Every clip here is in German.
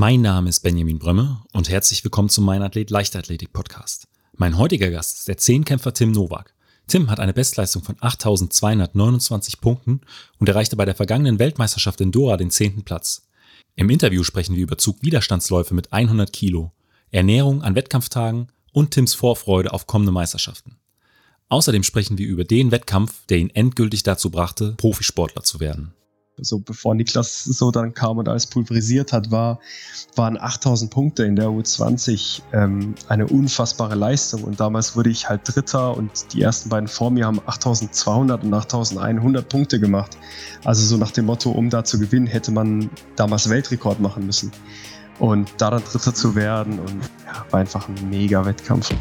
Mein Name ist Benjamin Brömme und herzlich willkommen zum Mein Athlet Leichtathletik Podcast. Mein heutiger Gast ist der Zehnkämpfer Tim Nowak. Tim hat eine Bestleistung von 8229 Punkten und erreichte bei der vergangenen Weltmeisterschaft in Doha den zehnten Platz. Im Interview sprechen wir über Zugwiderstandsläufe mit 100 Kilo, Ernährung an Wettkampftagen und Tims Vorfreude auf kommende Meisterschaften. Außerdem sprechen wir über den Wettkampf, der ihn endgültig dazu brachte, Profisportler zu werden so bevor Niklas so dann kam und alles pulverisiert hat, war, waren 8000 Punkte in der U20 ähm, eine unfassbare Leistung. Und damals wurde ich halt Dritter und die ersten beiden vor mir haben 8200 und 8100 Punkte gemacht. Also so nach dem Motto, um da zu gewinnen, hätte man damals Weltrekord machen müssen. Und da dann Dritter zu werden und ja, war einfach ein mega Wettkampf.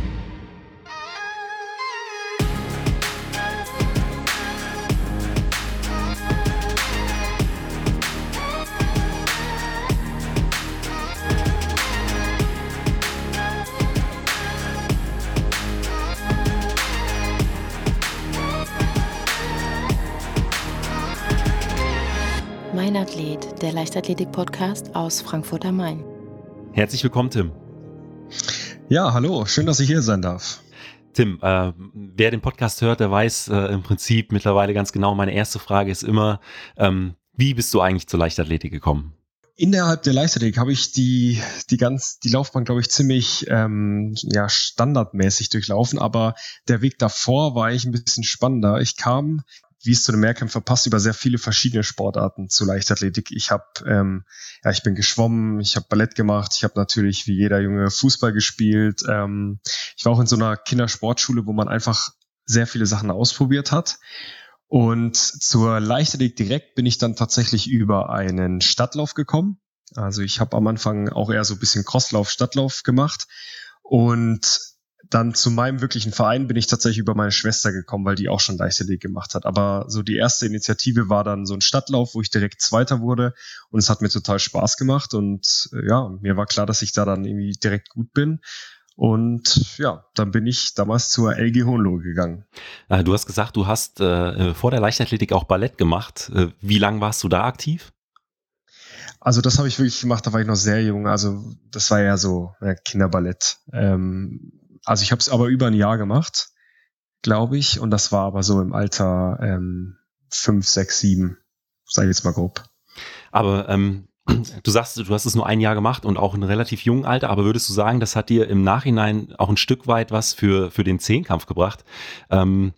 Der Leichtathletik-Podcast aus Frankfurt am Main. Herzlich willkommen, Tim. Ja, hallo, schön, dass ich hier sein darf. Tim, äh, wer den Podcast hört, der weiß äh, im Prinzip mittlerweile ganz genau, meine erste Frage ist immer, ähm, wie bist du eigentlich zur Leichtathletik gekommen? Innerhalb der Leichtathletik habe ich die, die ganz, die Laufbahn, glaube ich, ziemlich ähm, ja, standardmäßig durchlaufen, aber der Weg davor war eigentlich ein bisschen spannender. Ich kam wie es zu den Mehrkämpfen passt, über sehr viele verschiedene Sportarten zu Leichtathletik. Ich habe, ähm, ja, ich bin geschwommen, ich habe Ballett gemacht, ich habe natürlich wie jeder Junge Fußball gespielt. Ähm, ich war auch in so einer Kindersportschule, wo man einfach sehr viele Sachen ausprobiert hat. Und zur Leichtathletik direkt bin ich dann tatsächlich über einen Stadtlauf gekommen. Also ich habe am Anfang auch eher so ein bisschen Crosslauf, Stadtlauf gemacht und dann zu meinem wirklichen Verein bin ich tatsächlich über meine Schwester gekommen, weil die auch schon Leichtathletik gemacht hat. Aber so die erste Initiative war dann so ein Stadtlauf, wo ich direkt Zweiter wurde und es hat mir total Spaß gemacht und äh, ja, mir war klar, dass ich da dann irgendwie direkt gut bin. Und ja, dann bin ich damals zur LG Hohenlohe gegangen. Äh, du hast gesagt, du hast äh, vor der Leichtathletik auch Ballett gemacht. Äh, wie lange warst du da aktiv? Also das habe ich wirklich gemacht, da war ich noch sehr jung. Also das war ja so ja, Kinderballett. Ähm, also ich habe es aber über ein Jahr gemacht, glaube ich. Und das war aber so im Alter ähm, fünf, sechs, sieben, sage ich jetzt mal grob. Aber ähm, du sagst, du hast es nur ein Jahr gemacht und auch in relativ jungen Alter, aber würdest du sagen, das hat dir im Nachhinein auch ein Stück weit was für, für den Zehnkampf gebracht? Ähm,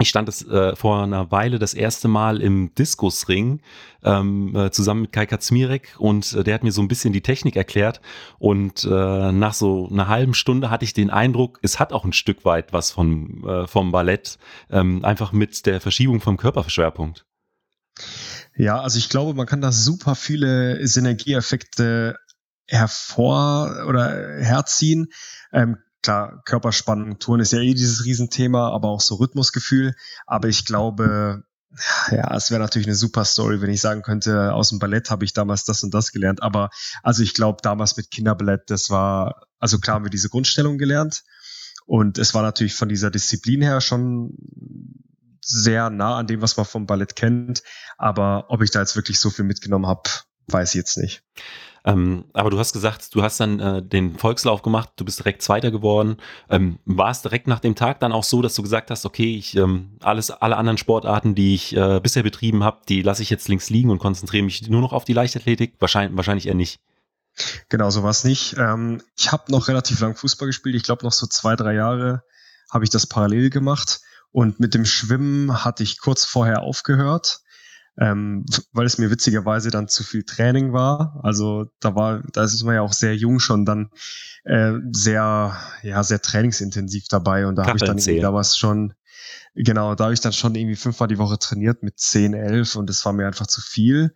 ich stand das, äh, vor einer Weile das erste Mal im Diskusring ähm, äh, zusammen mit Kai Katzmirek und äh, der hat mir so ein bisschen die Technik erklärt und äh, nach so einer halben Stunde hatte ich den Eindruck, es hat auch ein Stück weit was von, äh, vom Ballett, ähm, einfach mit der Verschiebung vom Körperschwerpunkt. Ja, also ich glaube, man kann da super viele Synergieeffekte hervor oder herziehen. Ähm, klar, Körperspannung, Touren ist ja eh dieses Riesenthema, aber auch so Rhythmusgefühl. Aber ich glaube, ja, es wäre natürlich eine super Story, wenn ich sagen könnte, aus dem Ballett habe ich damals das und das gelernt. Aber also ich glaube, damals mit Kinderballett, das war, also klar haben wir diese Grundstellung gelernt. Und es war natürlich von dieser Disziplin her schon sehr nah an dem, was man vom Ballett kennt. Aber ob ich da jetzt wirklich so viel mitgenommen habe, weiß ich jetzt nicht. Ähm, aber du hast gesagt, du hast dann äh, den Volkslauf gemacht, du bist direkt Zweiter geworden. Ähm, war es direkt nach dem Tag dann auch so, dass du gesagt hast, okay, ich ähm, alles, alle anderen Sportarten, die ich äh, bisher betrieben habe, die lasse ich jetzt links liegen und konzentriere mich nur noch auf die Leichtathletik? Wahrscheinlich, wahrscheinlich eher nicht. Genau, so war es nicht. Ähm, ich habe noch relativ lang Fußball gespielt. Ich glaube, noch so zwei, drei Jahre habe ich das parallel gemacht. Und mit dem Schwimmen hatte ich kurz vorher aufgehört ähm, weil es mir witzigerweise dann zu viel Training war. Also da war, da ist man ja auch sehr jung schon dann äh, sehr, ja, sehr trainingsintensiv dabei und da habe ich dann irgendwie damals schon, genau, da habe ich dann schon irgendwie fünfmal die Woche trainiert mit zehn, elf und das war mir einfach zu viel.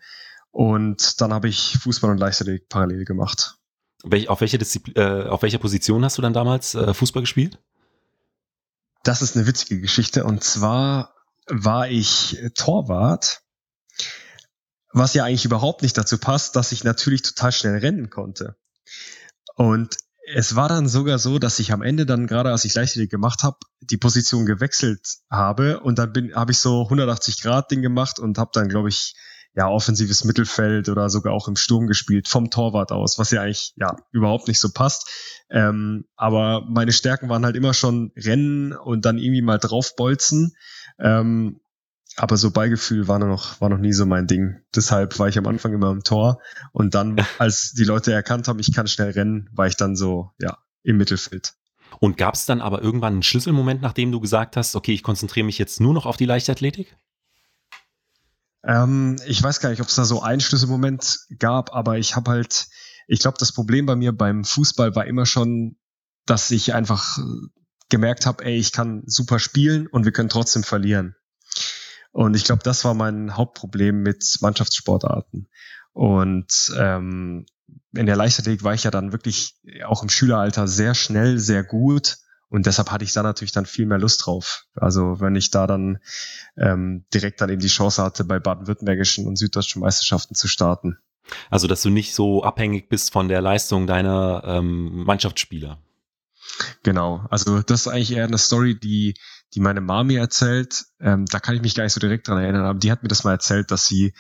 Und dann habe ich Fußball und Leichtathletik parallel gemacht. Auf, welche Disziplin, äh, auf welcher Position hast du dann damals äh, Fußball gespielt? Das ist eine witzige Geschichte. Und zwar war ich Torwart was ja eigentlich überhaupt nicht dazu passt, dass ich natürlich total schnell rennen konnte. Und es war dann sogar so, dass ich am Ende dann gerade, als ich Leichtathletik gemacht habe, die Position gewechselt habe und dann bin habe ich so 180 Grad Ding gemacht und habe dann glaube ich ja, offensives Mittelfeld oder sogar auch im Sturm gespielt, vom Torwart aus, was ja eigentlich ja überhaupt nicht so passt. Ähm, aber meine Stärken waren halt immer schon Rennen und dann irgendwie mal draufbolzen. Ähm, aber so Beigefühl war noch, war noch nie so mein Ding. Deshalb war ich am Anfang immer im Tor und dann, als die Leute erkannt haben, ich kann schnell rennen, war ich dann so, ja, im Mittelfeld. Und gab es dann aber irgendwann einen Schlüsselmoment, nachdem du gesagt hast, okay, ich konzentriere mich jetzt nur noch auf die Leichtathletik? Ähm, ich weiß gar nicht, ob es da so einen Schlüsselmoment gab, aber ich habe halt, ich glaube, das Problem bei mir beim Fußball war immer schon, dass ich einfach gemerkt habe, ey, ich kann super spielen und wir können trotzdem verlieren. Und ich glaube, das war mein Hauptproblem mit Mannschaftssportarten. Und ähm, in der Leichtathletik war ich ja dann wirklich auch im Schüleralter sehr schnell, sehr gut. Und deshalb hatte ich da natürlich dann viel mehr Lust drauf. Also wenn ich da dann ähm, direkt dann eben die Chance hatte, bei baden-württembergischen und süddeutschen Meisterschaften zu starten. Also dass du nicht so abhängig bist von der Leistung deiner ähm, Mannschaftsspieler. Genau, also das ist eigentlich eher eine Story, die, die meine Mami erzählt. Ähm, da kann ich mich gar nicht so direkt dran erinnern, aber die hat mir das mal erzählt, dass sie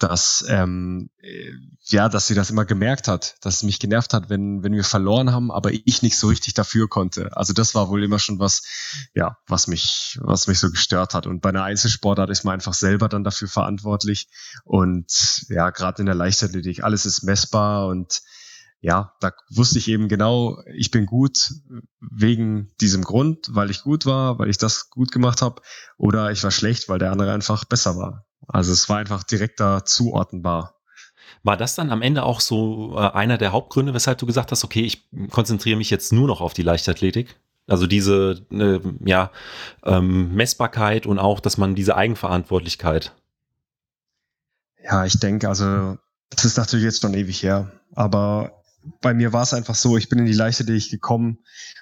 dass ähm, äh, ja, dass sie das immer gemerkt hat, dass es mich genervt hat, wenn wenn wir verloren haben, aber ich nicht so richtig dafür konnte. Also das war wohl immer schon was, ja, was mich was mich so gestört hat. Und bei einer Einzelsportart ist man einfach selber dann dafür verantwortlich. Und ja, gerade in der Leichtathletik alles ist messbar und ja, da wusste ich eben genau, ich bin gut wegen diesem Grund, weil ich gut war, weil ich das gut gemacht habe, oder ich war schlecht, weil der andere einfach besser war. Also es war einfach direkter zuordnenbar. War das dann am Ende auch so äh, einer der Hauptgründe, weshalb du gesagt hast, okay, ich konzentriere mich jetzt nur noch auf die Leichtathletik? Also diese äh, ja, ähm, Messbarkeit und auch, dass man diese Eigenverantwortlichkeit. Ja, ich denke, also das ist natürlich jetzt schon ewig her, aber bei mir war es einfach so, ich bin in die Leichtathletik gekommen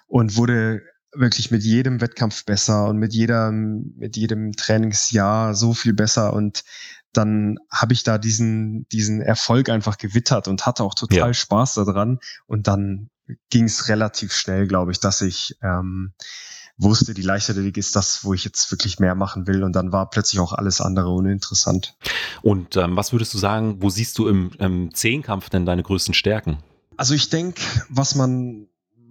und wurde wirklich mit jedem Wettkampf besser und mit jedem, mit jedem Trainingsjahr so viel besser und dann habe ich da diesen, diesen Erfolg einfach gewittert und hatte auch total ja. Spaß daran. Und dann ging es relativ schnell, glaube ich, dass ich ähm, wusste, die Leichtathletik ist das, wo ich jetzt wirklich mehr machen will. Und dann war plötzlich auch alles andere uninteressant. Und ähm, was würdest du sagen, wo siehst du im, im Zehnkampf denn deine größten Stärken? Also ich denke, was man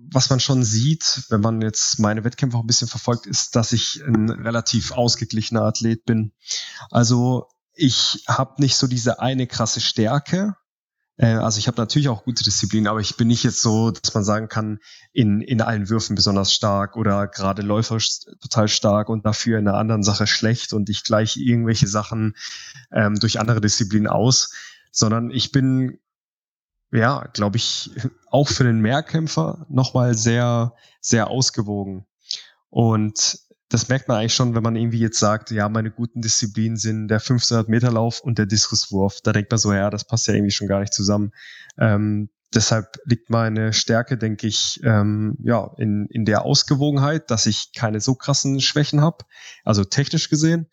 was man schon sieht, wenn man jetzt meine Wettkämpfe auch ein bisschen verfolgt, ist, dass ich ein relativ ausgeglichener Athlet bin. Also ich habe nicht so diese eine krasse Stärke. Äh, also ich habe natürlich auch gute Disziplinen, aber ich bin nicht jetzt so, dass man sagen kann, in, in allen Würfen besonders stark oder gerade läuferisch total stark und dafür in einer anderen Sache schlecht und ich gleiche irgendwelche Sachen ähm, durch andere Disziplinen aus, sondern ich bin ja, glaube ich, auch für den Mehrkämpfer nochmal sehr, sehr ausgewogen. Und das merkt man eigentlich schon, wenn man irgendwie jetzt sagt, ja, meine guten Disziplinen sind der 1500 Meter Lauf und der Diskuswurf. Da denkt man so, ja, das passt ja irgendwie schon gar nicht zusammen. Ähm, deshalb liegt meine Stärke, denke ich, ähm, ja, in, in der Ausgewogenheit, dass ich keine so krassen Schwächen habe, also technisch gesehen.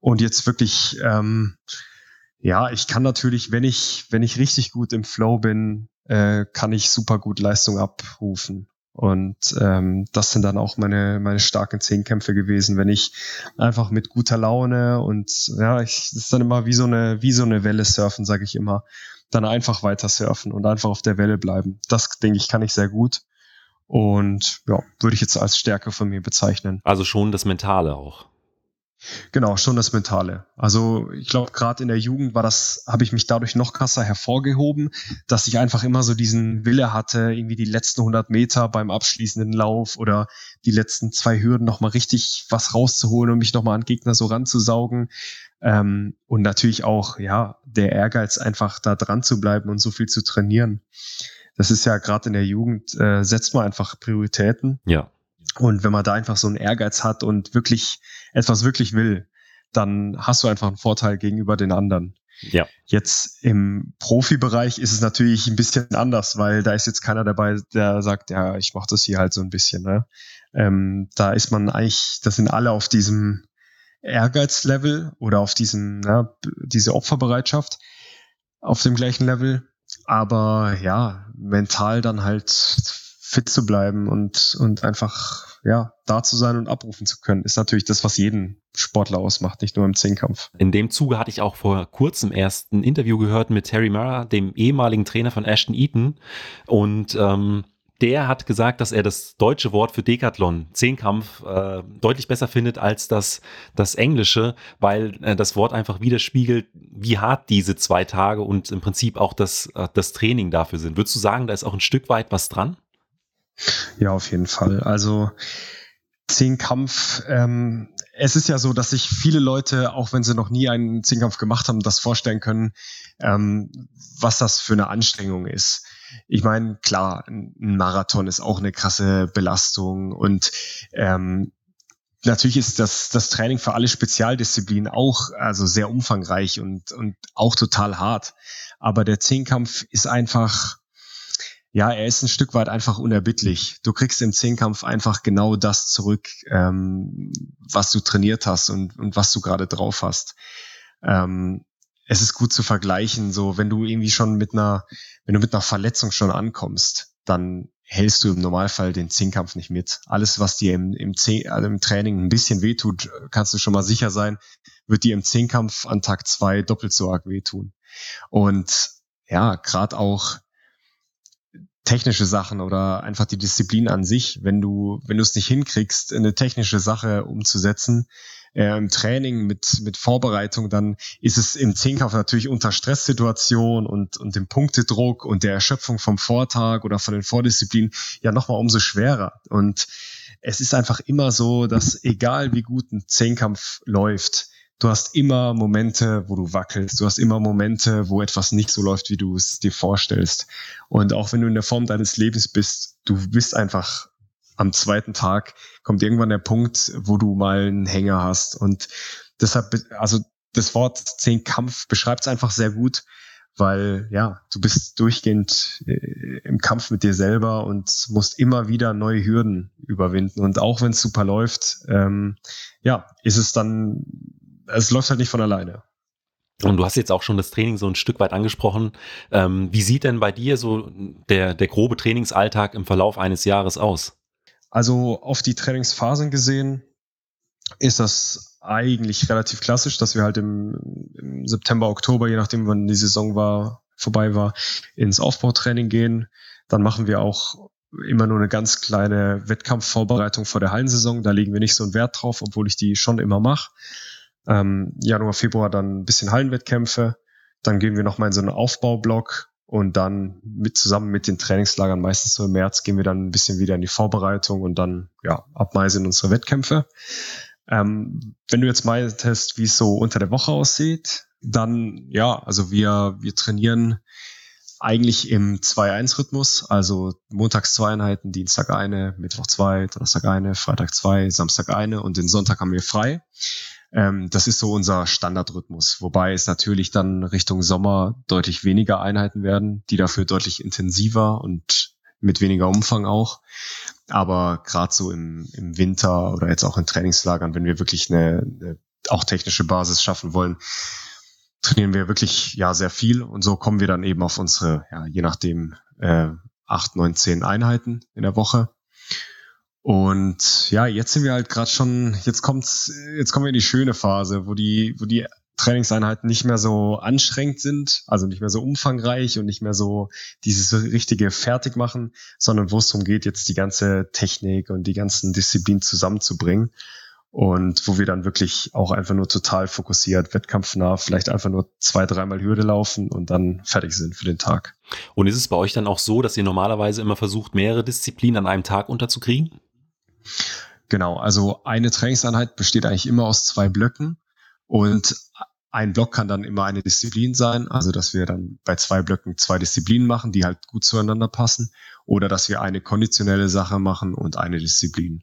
Und jetzt wirklich, ähm, ja, ich kann natürlich, wenn ich, wenn ich richtig gut im Flow bin, äh, kann ich super gut Leistung abrufen. Und ähm, das sind dann auch meine, meine starken Zehnkämpfe gewesen, wenn ich einfach mit guter Laune und ja, ich, das ist dann immer wie so eine, wie so eine Welle surfen, sage ich immer. Dann einfach weiter surfen und einfach auf der Welle bleiben. Das, denke ich, kann ich sehr gut. Und ja, würde ich jetzt als Stärke von mir bezeichnen. Also schon das Mentale auch. Genau, schon das Mentale. Also ich glaube, gerade in der Jugend war das, habe ich mich dadurch noch krasser hervorgehoben, dass ich einfach immer so diesen Wille hatte, irgendwie die letzten 100 Meter beim abschließenden Lauf oder die letzten zwei Hürden nochmal richtig was rauszuholen und mich nochmal an Gegner so ranzusaugen. Ähm, und natürlich auch, ja, der Ehrgeiz einfach da dran zu bleiben und so viel zu trainieren. Das ist ja gerade in der Jugend, äh, setzt man einfach Prioritäten. Ja. Und wenn man da einfach so einen Ehrgeiz hat und wirklich etwas wirklich will, dann hast du einfach einen Vorteil gegenüber den anderen. Ja. Jetzt im Profibereich ist es natürlich ein bisschen anders, weil da ist jetzt keiner dabei, der sagt, ja, ich mache das hier halt so ein bisschen. Ne? Ähm, da ist man eigentlich, das sind alle auf diesem Ehrgeizlevel oder auf diesem, ja, diese Opferbereitschaft auf dem gleichen Level. Aber ja, mental dann halt fit zu bleiben und, und einfach ja, da zu sein und abrufen zu können, ist natürlich das, was jeden Sportler ausmacht, nicht nur im Zehnkampf. In dem Zuge hatte ich auch vor kurzem erst ein Interview gehört mit Terry Murrah, dem ehemaligen Trainer von Ashton Eaton. Und ähm, der hat gesagt, dass er das deutsche Wort für Decathlon, Zehnkampf, äh, deutlich besser findet als das, das englische, weil äh, das Wort einfach widerspiegelt, wie hart diese zwei Tage und im Prinzip auch das, äh, das Training dafür sind. Würdest du sagen, da ist auch ein Stück weit was dran? Ja, auf jeden Fall. Also Zehnkampf, ähm, es ist ja so, dass sich viele Leute, auch wenn sie noch nie einen Zehnkampf gemacht haben, das vorstellen können, ähm, was das für eine Anstrengung ist. Ich meine, klar, ein Marathon ist auch eine krasse Belastung und ähm, natürlich ist das, das Training für alle Spezialdisziplinen auch also sehr umfangreich und, und auch total hart. Aber der Zehnkampf ist einfach, ja, er ist ein Stück weit einfach unerbittlich. Du kriegst im Zehnkampf einfach genau das zurück, ähm, was du trainiert hast und, und was du gerade drauf hast. Ähm, es ist gut zu vergleichen, so wenn du irgendwie schon mit einer, wenn du mit einer Verletzung schon ankommst, dann hältst du im Normalfall den Zehnkampf nicht mit. Alles, was dir im, im, Zehn, also im Training ein bisschen wehtut, kannst du schon mal sicher sein, wird dir im Zehnkampf an Tag zwei doppelt so arg wehtun. Und ja, gerade auch technische Sachen oder einfach die Disziplin an sich, wenn du, wenn du es nicht hinkriegst, eine technische Sache umzusetzen, äh, im Training mit, mit Vorbereitung, dann ist es im Zehnkampf natürlich unter Stresssituation und, und dem Punktedruck und der Erschöpfung vom Vortag oder von den Vordisziplinen ja nochmal umso schwerer. Und es ist einfach immer so, dass egal wie gut ein Zehnkampf läuft, du hast immer Momente, wo du wackelst. Du hast immer Momente, wo etwas nicht so läuft, wie du es dir vorstellst. Und auch wenn du in der Form deines Lebens bist, du bist einfach am zweiten Tag kommt irgendwann der Punkt, wo du mal einen Hänger hast. Und deshalb, also das Wort Zehnkampf beschreibt es einfach sehr gut, weil ja, du bist durchgehend äh, im Kampf mit dir selber und musst immer wieder neue Hürden überwinden. Und auch wenn es super läuft, ähm, ja, ist es dann es läuft halt nicht von alleine. Und du hast jetzt auch schon das Training so ein Stück weit angesprochen. Ähm, wie sieht denn bei dir so der, der grobe Trainingsalltag im Verlauf eines Jahres aus? Also auf die Trainingsphasen gesehen ist das eigentlich relativ klassisch, dass wir halt im, im September, Oktober, je nachdem wann die Saison war, vorbei war, ins Aufbautraining gehen. Dann machen wir auch immer nur eine ganz kleine Wettkampfvorbereitung vor der Hallensaison. Da legen wir nicht so einen Wert drauf, obwohl ich die schon immer mache. Ähm, Januar, Februar dann ein bisschen Hallenwettkämpfe. Dann gehen wir nochmal in so einen Aufbaublock und dann mit zusammen mit den Trainingslagern, meistens so im März, gehen wir dann ein bisschen wieder in die Vorbereitung und dann, ja, ab Mai sind unsere Wettkämpfe. Ähm, wenn du jetzt meintest, wie es so unter der Woche aussieht, dann, ja, also wir, wir trainieren eigentlich im 2-1-Rhythmus, also montags zwei Einheiten, Dienstag eine, Mittwoch zwei, Donnerstag eine, Freitag zwei, Samstag eine und den Sonntag haben wir frei. Ähm, das ist so unser Standardrhythmus, wobei es natürlich dann Richtung Sommer deutlich weniger Einheiten werden, die dafür deutlich intensiver und mit weniger Umfang auch. Aber gerade so im, im Winter oder jetzt auch in Trainingslagern, wenn wir wirklich eine, eine auch technische Basis schaffen wollen, trainieren wir wirklich ja sehr viel und so kommen wir dann eben auf unsere, ja, je nachdem, äh, acht, neun, zehn Einheiten in der Woche. Und ja, jetzt sind wir halt gerade schon, jetzt kommt's, jetzt kommen wir in die schöne Phase, wo die, wo die Trainingseinheiten nicht mehr so anstrengend sind, also nicht mehr so umfangreich und nicht mehr so dieses richtige fertig machen, sondern wo es darum geht, jetzt die ganze Technik und die ganzen Disziplinen zusammenzubringen. Und wo wir dann wirklich auch einfach nur total fokussiert, wettkampfnah, vielleicht einfach nur zwei, dreimal Hürde laufen und dann fertig sind für den Tag. Und ist es bei euch dann auch so, dass ihr normalerweise immer versucht, mehrere Disziplinen an einem Tag unterzukriegen? Genau, also eine Trainingseinheit besteht eigentlich immer aus zwei Blöcken und ein Block kann dann immer eine Disziplin sein, also dass wir dann bei zwei Blöcken zwei Disziplinen machen, die halt gut zueinander passen, oder dass wir eine konditionelle Sache machen und eine Disziplin.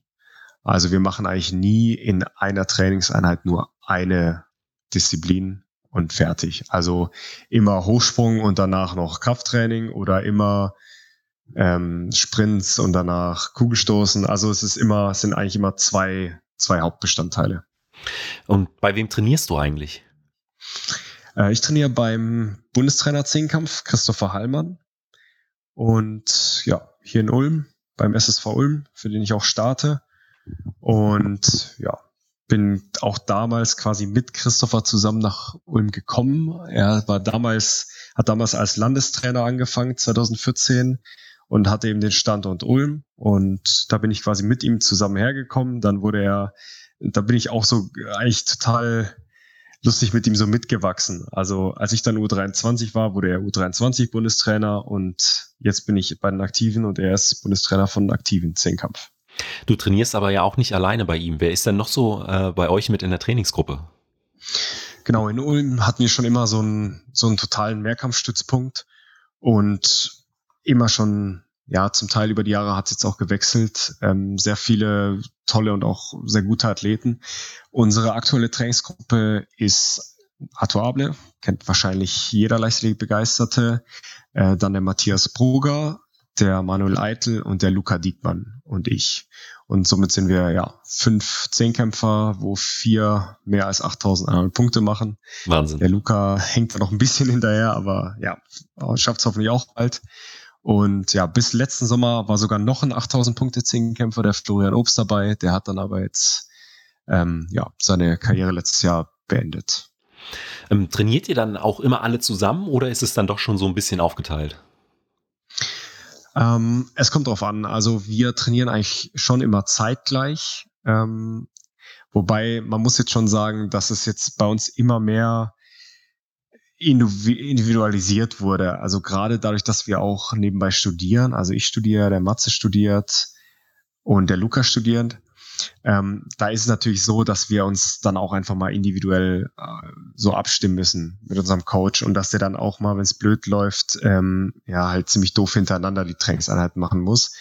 Also wir machen eigentlich nie in einer Trainingseinheit nur eine Disziplin und fertig. Also immer Hochsprung und danach noch Krafttraining oder immer ähm, Sprints und danach Kugelstoßen. Also es ist immer, es sind eigentlich immer zwei, zwei Hauptbestandteile. Und bei wem trainierst du eigentlich? Äh, ich trainiere beim Bundestrainer Zehnkampf, Christopher Hallmann. Und ja, hier in Ulm beim SSV Ulm, für den ich auch starte. Und ja, bin auch damals quasi mit Christopher zusammen nach Ulm gekommen. Er war damals, hat damals als Landestrainer angefangen, 2014 und hatte eben den Standort Ulm und da bin ich quasi mit ihm zusammen hergekommen. Dann wurde er, da bin ich auch so eigentlich total lustig mit ihm so mitgewachsen. Also als ich dann U23 war, wurde er U23 Bundestrainer und jetzt bin ich bei den Aktiven und er ist Bundestrainer von Aktiven Zehnkampf. Du trainierst aber ja auch nicht alleine bei ihm. Wer ist denn noch so äh, bei euch mit in der Trainingsgruppe? Genau, in Ulm hatten wir schon immer so einen, so einen totalen Mehrkampfstützpunkt und immer schon, ja, zum Teil über die Jahre hat es jetzt auch gewechselt. Ähm, sehr viele tolle und auch sehr gute Athleten. Unsere aktuelle Trainingsgruppe ist Arthur Able, kennt wahrscheinlich jeder Leichtathletik-Begeisterte. Äh, dann der Matthias Bruger, der Manuel Eitel und der Luca Diekmann und ich. Und somit sind wir ja fünf Zehnkämpfer, wo vier mehr als 8100 Punkte machen. Wahnsinn. Der Luca hängt da noch ein bisschen hinterher, aber ja, schafft es hoffentlich auch bald. Und ja, bis letzten Sommer war sogar noch ein 8000 Punkte Zehnkämpfer, der Florian Obst dabei. Der hat dann aber jetzt ähm, ja seine Karriere letztes Jahr beendet. Ähm, trainiert ihr dann auch immer alle zusammen oder ist es dann doch schon so ein bisschen aufgeteilt? Ähm, es kommt drauf an. Also wir trainieren eigentlich schon immer zeitgleich. Ähm, wobei man muss jetzt schon sagen, dass es jetzt bei uns immer mehr individualisiert wurde. Also gerade dadurch, dass wir auch nebenbei studieren. Also ich studiere, der Matze studiert und der Lukas studiert. Ähm, da ist es natürlich so, dass wir uns dann auch einfach mal individuell äh, so abstimmen müssen mit unserem Coach und dass der dann auch mal, wenn es blöd läuft, ähm, ja halt ziemlich doof hintereinander die Trainingseinheiten machen muss.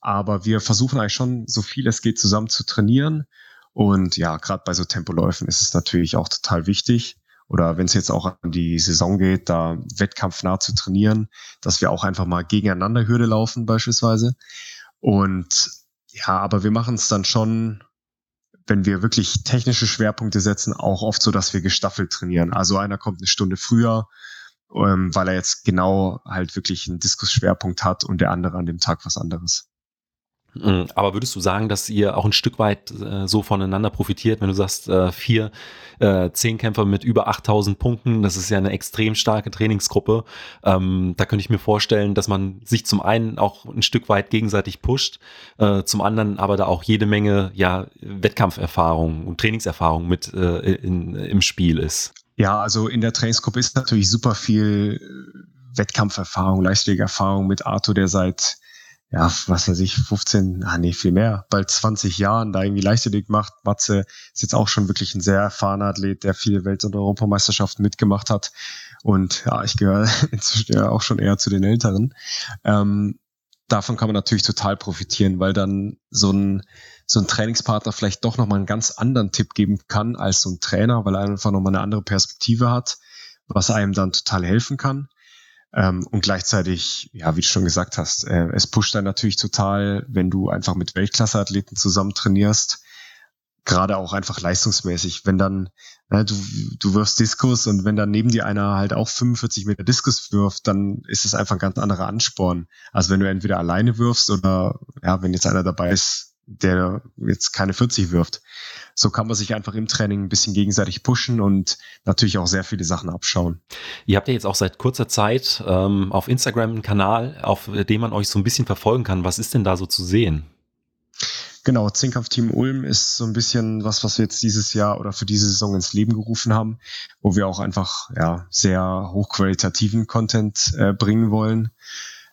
Aber wir versuchen eigentlich schon, so viel es geht, zusammen zu trainieren. Und ja, gerade bei so Tempoläufen ist es natürlich auch total wichtig. Oder wenn es jetzt auch an die Saison geht, da wettkampfnah zu trainieren, dass wir auch einfach mal gegeneinander Hürde laufen beispielsweise. Und ja, aber wir machen es dann schon, wenn wir wirklich technische Schwerpunkte setzen, auch oft so, dass wir gestaffelt trainieren. Also einer kommt eine Stunde früher, ähm, weil er jetzt genau halt wirklich einen Diskusschwerpunkt hat und der andere an dem Tag was anderes. Mhm. Aber würdest du sagen, dass ihr auch ein Stück weit äh, so voneinander profitiert, wenn du sagst, äh, vier äh, Zehnkämpfer mit über 8000 Punkten, das ist ja eine extrem starke Trainingsgruppe. Ähm, da könnte ich mir vorstellen, dass man sich zum einen auch ein Stück weit gegenseitig pusht, äh, zum anderen aber da auch jede Menge ja, Wettkampferfahrung und Trainingserfahrung mit äh, in, im Spiel ist. Ja, also in der Trainingsgruppe ist natürlich super viel Wettkampferfahrung, Leistungserfahrung mit Arthur, der seit ja, was weiß ich, 15, ah nee, viel mehr, bald 20 Jahren da irgendwie Leichtathletik macht. Matze ist jetzt auch schon wirklich ein sehr erfahrener Athlet, der viele Welt- und Europameisterschaften mitgemacht hat. Und ja, ich gehöre inzwischen ja auch schon eher zu den Älteren. Ähm, davon kann man natürlich total profitieren, weil dann so ein, so ein Trainingspartner vielleicht doch nochmal einen ganz anderen Tipp geben kann als so ein Trainer, weil er einfach nochmal eine andere Perspektive hat, was einem dann total helfen kann. Ähm, und gleichzeitig, ja, wie du schon gesagt hast, äh, es pusht dann natürlich total, wenn du einfach mit Weltklasseathleten zusammen trainierst. Gerade auch einfach leistungsmäßig. Wenn dann, na, du, du wirfst Diskus und wenn dann neben dir einer halt auch 45 Meter Diskus wirft, dann ist es einfach ein ganz anderer Ansporn. Also wenn du entweder alleine wirfst oder ja, wenn jetzt einer dabei ist, der jetzt keine 40 wirft. So kann man sich einfach im Training ein bisschen gegenseitig pushen und natürlich auch sehr viele Sachen abschauen. Ihr habt ja jetzt auch seit kurzer Zeit ähm, auf Instagram einen Kanal, auf dem man euch so ein bisschen verfolgen kann. Was ist denn da so zu sehen? Genau, Zinkkampf-Team Ulm ist so ein bisschen was, was wir jetzt dieses Jahr oder für diese Saison ins Leben gerufen haben, wo wir auch einfach ja sehr hochqualitativen Content äh, bringen wollen.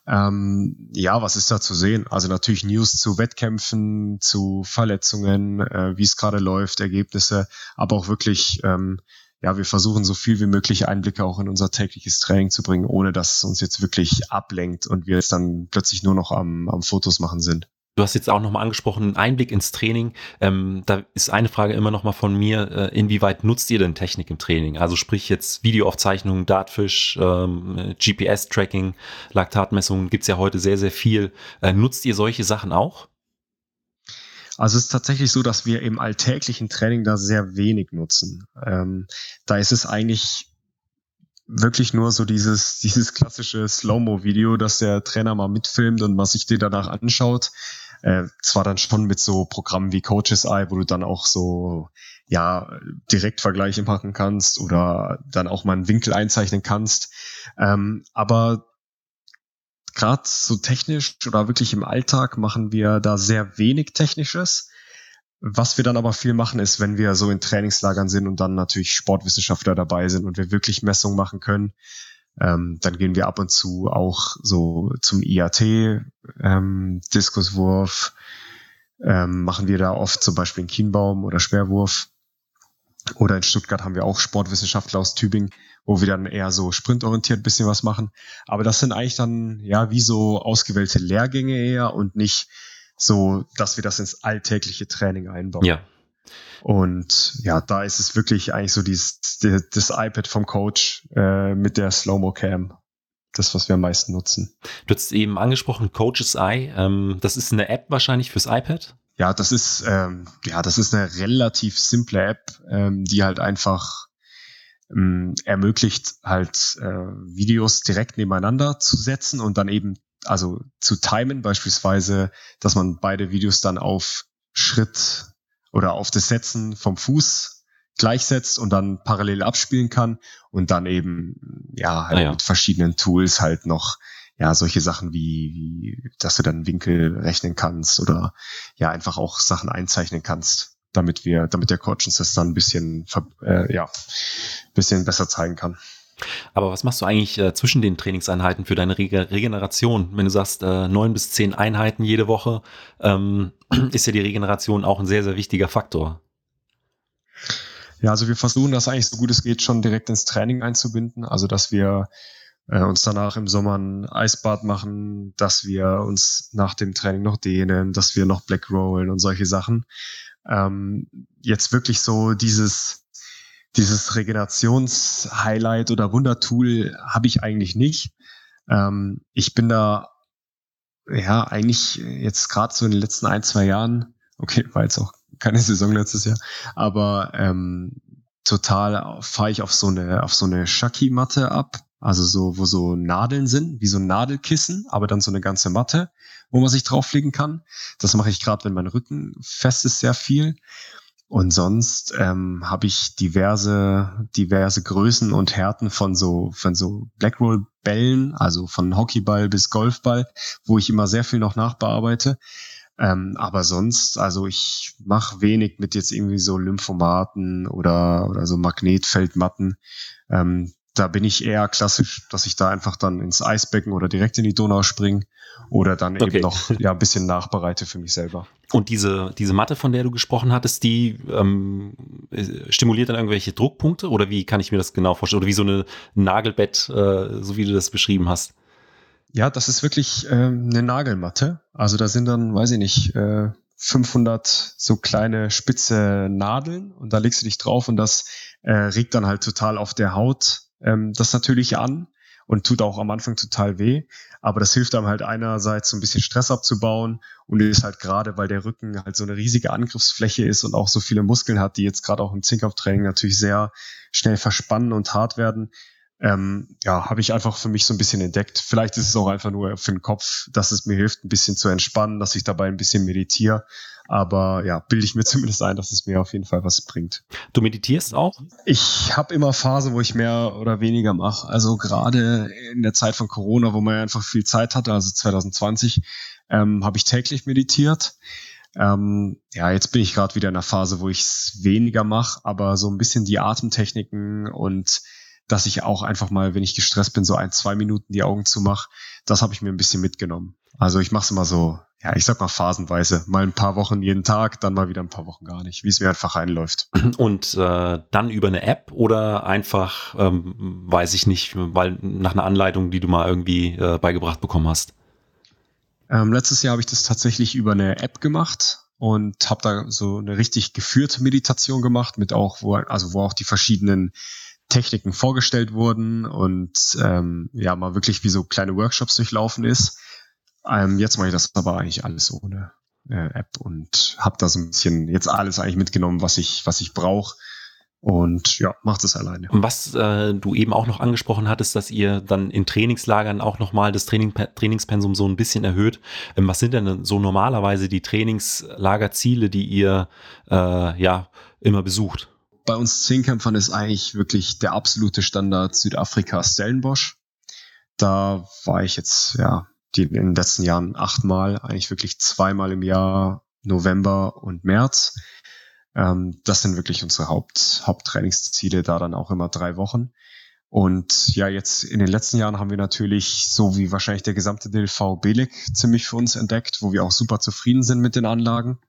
Ähm, ja, was ist da zu sehen? Also natürlich News zu Wettkämpfen, zu Verletzungen, äh, wie es gerade läuft, Ergebnisse, aber auch wirklich, ähm, ja, wir versuchen so viel wie möglich Einblicke auch in unser tägliches Training zu bringen, ohne dass es uns jetzt wirklich ablenkt und wir jetzt dann plötzlich nur noch am, am Fotos machen sind. Du hast jetzt auch nochmal angesprochen, einen Einblick ins Training. Ähm, da ist eine Frage immer nochmal von mir, äh, inwieweit nutzt ihr denn Technik im Training? Also sprich jetzt Videoaufzeichnungen, Dartfish, ähm, GPS-Tracking, Laktatmessungen, gibt's ja heute sehr, sehr viel. Äh, nutzt ihr solche Sachen auch? Also es ist tatsächlich so, dass wir im alltäglichen Training da sehr wenig nutzen. Ähm, da ist es eigentlich wirklich nur so dieses, dieses klassische Slow-Mo-Video, dass der Trainer mal mitfilmt und man sich den danach anschaut. Äh, zwar dann schon mit so Programmen wie Coaches Eye, wo du dann auch so, ja, direkt Vergleiche machen kannst oder dann auch mal einen Winkel einzeichnen kannst. Ähm, aber gerade so technisch oder wirklich im Alltag machen wir da sehr wenig Technisches. Was wir dann aber viel machen, ist, wenn wir so in Trainingslagern sind und dann natürlich Sportwissenschaftler dabei sind und wir wirklich Messungen machen können, ähm, dann gehen wir ab und zu auch so zum IAT, ähm, Diskuswurf, ähm, machen wir da oft zum Beispiel einen Kienbaum oder Sperrwurf. Oder in Stuttgart haben wir auch Sportwissenschaftler aus Tübingen, wo wir dann eher so sprintorientiert bisschen was machen. Aber das sind eigentlich dann ja wie so ausgewählte Lehrgänge eher und nicht so, dass wir das ins alltägliche Training einbauen. Ja. Und ja, da ist es wirklich eigentlich so dieses, das iPad vom Coach äh, mit der Slow-Mo Cam. Das, was wir am meisten nutzen. Du hast eben angesprochen, Coach's Eye. Ähm, das ist eine App wahrscheinlich fürs iPad? Ja, das ist, ähm, ja, das ist eine relativ simple App, ähm, die halt einfach ähm, ermöglicht, halt äh, Videos direkt nebeneinander zu setzen und dann eben also zu timen, beispielsweise, dass man beide Videos dann auf Schritt oder auf das Setzen vom Fuß gleichsetzt und dann parallel abspielen kann und dann eben ja halt ah ja. mit verschiedenen Tools halt noch ja solche Sachen wie, wie dass du dann Winkel rechnen kannst oder ja einfach auch Sachen einzeichnen kannst, damit wir damit der Coach uns das dann ein bisschen äh, ja bisschen besser zeigen kann. Aber was machst du eigentlich äh, zwischen den Trainingseinheiten für deine Rege Regeneration? Wenn du sagst, äh, neun bis zehn Einheiten jede Woche, ähm, ist ja die Regeneration auch ein sehr, sehr wichtiger Faktor. Ja, also wir versuchen das eigentlich so gut es geht schon direkt ins Training einzubinden. Also dass wir äh, uns danach im Sommer ein Eisbad machen, dass wir uns nach dem Training noch dehnen, dass wir noch Black Rollen und solche Sachen. Ähm, jetzt wirklich so dieses dieses Regenerations-Highlight oder Wundertool habe ich eigentlich nicht. Ähm, ich bin da ja eigentlich jetzt gerade so in den letzten ein, zwei Jahren, okay, war jetzt auch keine Saison letztes Jahr, aber ähm, total fahre ich auf so eine, auf so eine Shaki-Matte ab. Also so, wo so Nadeln sind, wie so ein Nadelkissen, aber dann so eine ganze Matte, wo man sich drauflegen kann. Das mache ich gerade, wenn mein Rücken fest ist, sehr viel. Und sonst ähm, habe ich diverse, diverse Größen und Härten von so, von so Blackroll-Bällen, also von Hockeyball bis Golfball, wo ich immer sehr viel noch nachbearbeite. Ähm, aber sonst, also ich mache wenig mit jetzt irgendwie so Lymphomaten oder, oder so Magnetfeldmatten. Ähm, da bin ich eher klassisch, dass ich da einfach dann ins Eisbecken oder direkt in die Donau springe oder dann okay. eben noch ja, ein bisschen nachbereite für mich selber. Und diese, diese Matte, von der du gesprochen hattest, die ähm, stimuliert dann irgendwelche Druckpunkte oder wie kann ich mir das genau vorstellen? Oder wie so eine Nagelbett, äh, so wie du das beschrieben hast? Ja, das ist wirklich ähm, eine Nagelmatte. Also da sind dann, weiß ich nicht, äh, 500 so kleine spitze Nadeln und da legst du dich drauf und das äh, regt dann halt total auf der Haut ähm, das natürlich an und tut auch am Anfang total weh. Aber das hilft einem halt einerseits so ein bisschen Stress abzubauen und ist halt gerade, weil der Rücken halt so eine riesige Angriffsfläche ist und auch so viele Muskeln hat, die jetzt gerade auch im Zinkauftraining natürlich sehr schnell verspannen und hart werden, ähm, ja, habe ich einfach für mich so ein bisschen entdeckt. Vielleicht ist es auch einfach nur für den Kopf, dass es mir hilft, ein bisschen zu entspannen, dass ich dabei ein bisschen meditiere. Aber ja, bilde ich mir zumindest ein, dass es mir auf jeden Fall was bringt. Du meditierst auch? Ich habe immer Phasen, wo ich mehr oder weniger mache. Also gerade in der Zeit von Corona, wo man einfach viel Zeit hatte, also 2020, ähm, habe ich täglich meditiert. Ähm, ja, jetzt bin ich gerade wieder in einer Phase, wo ich es weniger mache, aber so ein bisschen die Atemtechniken und dass ich auch einfach mal, wenn ich gestresst bin, so ein, zwei Minuten die Augen zumache, das habe ich mir ein bisschen mitgenommen. Also ich mache es immer so, ja, ich sag mal phasenweise, mal ein paar Wochen jeden Tag, dann mal wieder ein paar Wochen gar nicht, wie es mir einfach reinläuft. Und äh, dann über eine App oder einfach, ähm, weiß ich nicht, weil nach einer Anleitung, die du mal irgendwie äh, beigebracht bekommen hast? Ähm, letztes Jahr habe ich das tatsächlich über eine App gemacht und habe da so eine richtig geführte Meditation gemacht mit auch, wo, also wo auch die verschiedenen Techniken vorgestellt wurden und ähm, ja mal wirklich wie so kleine Workshops durchlaufen ist. Ähm, jetzt mache ich das aber eigentlich alles ohne äh, App und habe da so ein bisschen jetzt alles eigentlich mitgenommen, was ich was ich brauche. und ja, macht es alleine. Und was äh, du eben auch noch angesprochen hattest, dass ihr dann in Trainingslagern auch nochmal das Training, Trainingspensum so ein bisschen erhöht. Ähm, was sind denn so normalerweise die Trainingslagerziele, die ihr äh, ja immer besucht? Bei uns Zehnkämpfern ist eigentlich wirklich der absolute Standard Südafrika Stellenbosch. Da war ich jetzt ja die in den letzten Jahren achtmal, eigentlich wirklich zweimal im Jahr, November und März. Ähm, das sind wirklich unsere Haupt, Haupttrainingsziele, da dann auch immer drei Wochen. Und ja, jetzt in den letzten Jahren haben wir natürlich, so wie wahrscheinlich der gesamte DLV Belik, ziemlich für uns entdeckt, wo wir auch super zufrieden sind mit den Anlagen.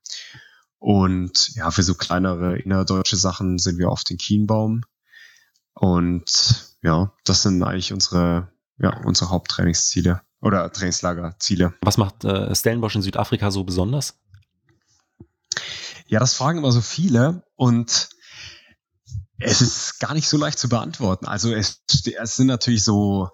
Und ja, für so kleinere innerdeutsche Sachen sind wir auf den Kienbaum. Und ja, das sind eigentlich unsere, ja, unsere Haupttrainingsziele oder Trainingslagerziele. Was macht äh, Stellenbosch in Südafrika so besonders? Ja, das fragen immer so viele und es ist gar nicht so leicht zu beantworten. Also es, es sind natürlich so,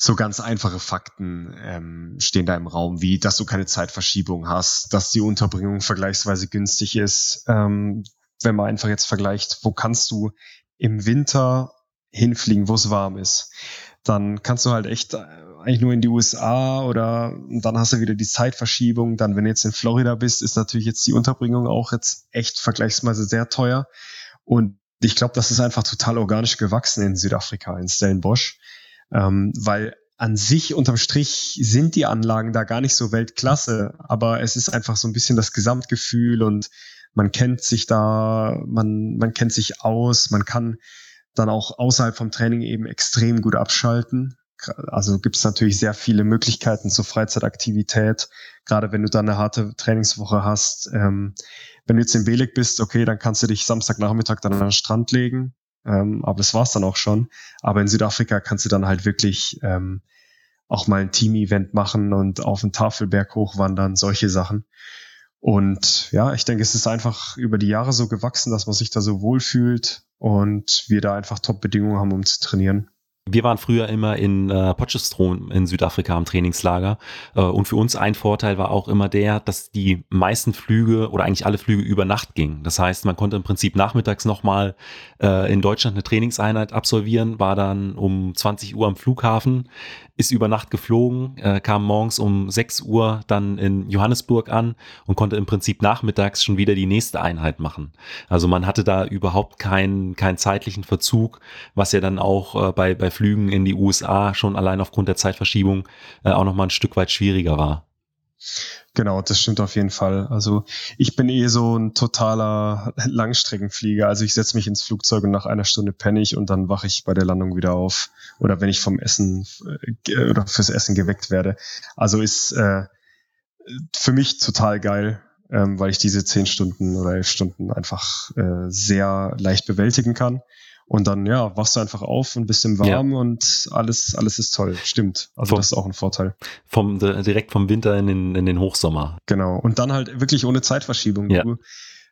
so ganz einfache Fakten ähm, stehen da im Raum, wie dass du keine Zeitverschiebung hast, dass die Unterbringung vergleichsweise günstig ist. Ähm, wenn man einfach jetzt vergleicht, wo kannst du im Winter hinfliegen, wo es warm ist, dann kannst du halt echt äh, eigentlich nur in die USA oder dann hast du wieder die Zeitverschiebung. Dann, wenn du jetzt in Florida bist, ist natürlich jetzt die Unterbringung auch jetzt echt vergleichsweise sehr teuer. Und ich glaube, das ist einfach total organisch gewachsen in Südafrika, in Stellenbosch, ähm, weil an sich unterm Strich sind die Anlagen da gar nicht so Weltklasse, aber es ist einfach so ein bisschen das Gesamtgefühl und man kennt sich da, man, man kennt sich aus, man kann dann auch außerhalb vom Training eben extrem gut abschalten. Also gibt es natürlich sehr viele Möglichkeiten zur Freizeitaktivität, gerade wenn du dann eine harte Trainingswoche hast. Ähm, wenn du jetzt in Beleg bist, okay, dann kannst du dich Samstagnachmittag dann an den Strand legen, ähm, aber das war's dann auch schon. Aber in Südafrika kannst du dann halt wirklich ähm, auch mal ein Team-Event machen und auf den Tafelberg hochwandern, solche Sachen. Und ja, ich denke, es ist einfach über die Jahre so gewachsen, dass man sich da so wohlfühlt und wir da einfach Top-Bedingungen haben, um zu trainieren. Wir waren früher immer in äh, Potchefstroom in Südafrika am Trainingslager äh, und für uns ein Vorteil war auch immer der, dass die meisten Flüge oder eigentlich alle Flüge über Nacht gingen. Das heißt, man konnte im Prinzip nachmittags nochmal äh, in Deutschland eine Trainingseinheit absolvieren, war dann um 20 Uhr am Flughafen, ist über Nacht geflogen, äh, kam morgens um 6 Uhr dann in Johannesburg an und konnte im Prinzip nachmittags schon wieder die nächste Einheit machen. Also man hatte da überhaupt keinen, keinen zeitlichen Verzug, was ja dann auch äh, bei, bei Flügen in die USA schon allein aufgrund der Zeitverschiebung äh, auch nochmal ein Stück weit schwieriger war. Genau, das stimmt auf jeden Fall. Also ich bin eh so ein totaler Langstreckenflieger. Also ich setze mich ins Flugzeug und nach einer Stunde penne ich und dann wache ich bei der Landung wieder auf. Oder wenn ich vom Essen äh, oder fürs Essen geweckt werde. Also ist äh, für mich total geil, ähm, weil ich diese zehn Stunden oder elf Stunden einfach äh, sehr leicht bewältigen kann. Und dann, ja, wachst du einfach auf und bist im Warm ja. und alles, alles ist toll. Stimmt. Also vom, das ist auch ein Vorteil. Vom, direkt vom Winter in den, in den Hochsommer. Genau. Und dann halt wirklich ohne Zeitverschiebung. Ja. Du,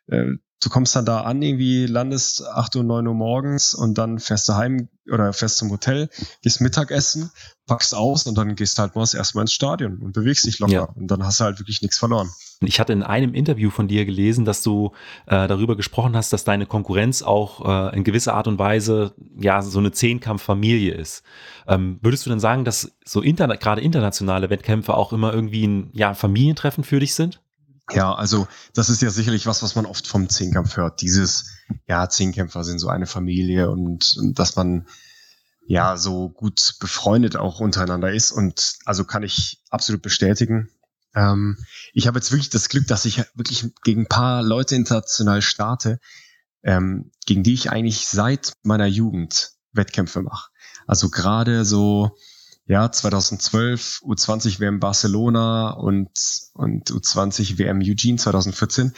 du kommst dann da an, irgendwie landest acht Uhr, neun Uhr morgens und dann fährst du heim oder fährst zum Hotel, gehst Mittagessen, packst aus und dann gehst halt mal erstmal ins Stadion und bewegst dich locker. Ja. Und dann hast du halt wirklich nichts verloren. Ich hatte in einem Interview von dir gelesen, dass du äh, darüber gesprochen hast, dass deine Konkurrenz auch äh, in gewisser Art und Weise ja so eine Zehnkampffamilie ist. Ähm, würdest du denn sagen, dass so interna gerade internationale Wettkämpfe auch immer irgendwie ein ja, Familientreffen für dich sind? Ja, also das ist ja sicherlich was, was man oft vom Zehnkampf hört. Dieses, ja, Zehnkämpfer sind so eine Familie und, und dass man ja so gut befreundet auch untereinander ist. Und also kann ich absolut bestätigen. Ähm, ich habe jetzt wirklich das Glück, dass ich wirklich gegen ein paar Leute international starte, ähm, gegen die ich eigentlich seit meiner Jugend Wettkämpfe mache. Also gerade so, ja, 2012 U20 WM Barcelona und, und U20 WM Eugene 2014.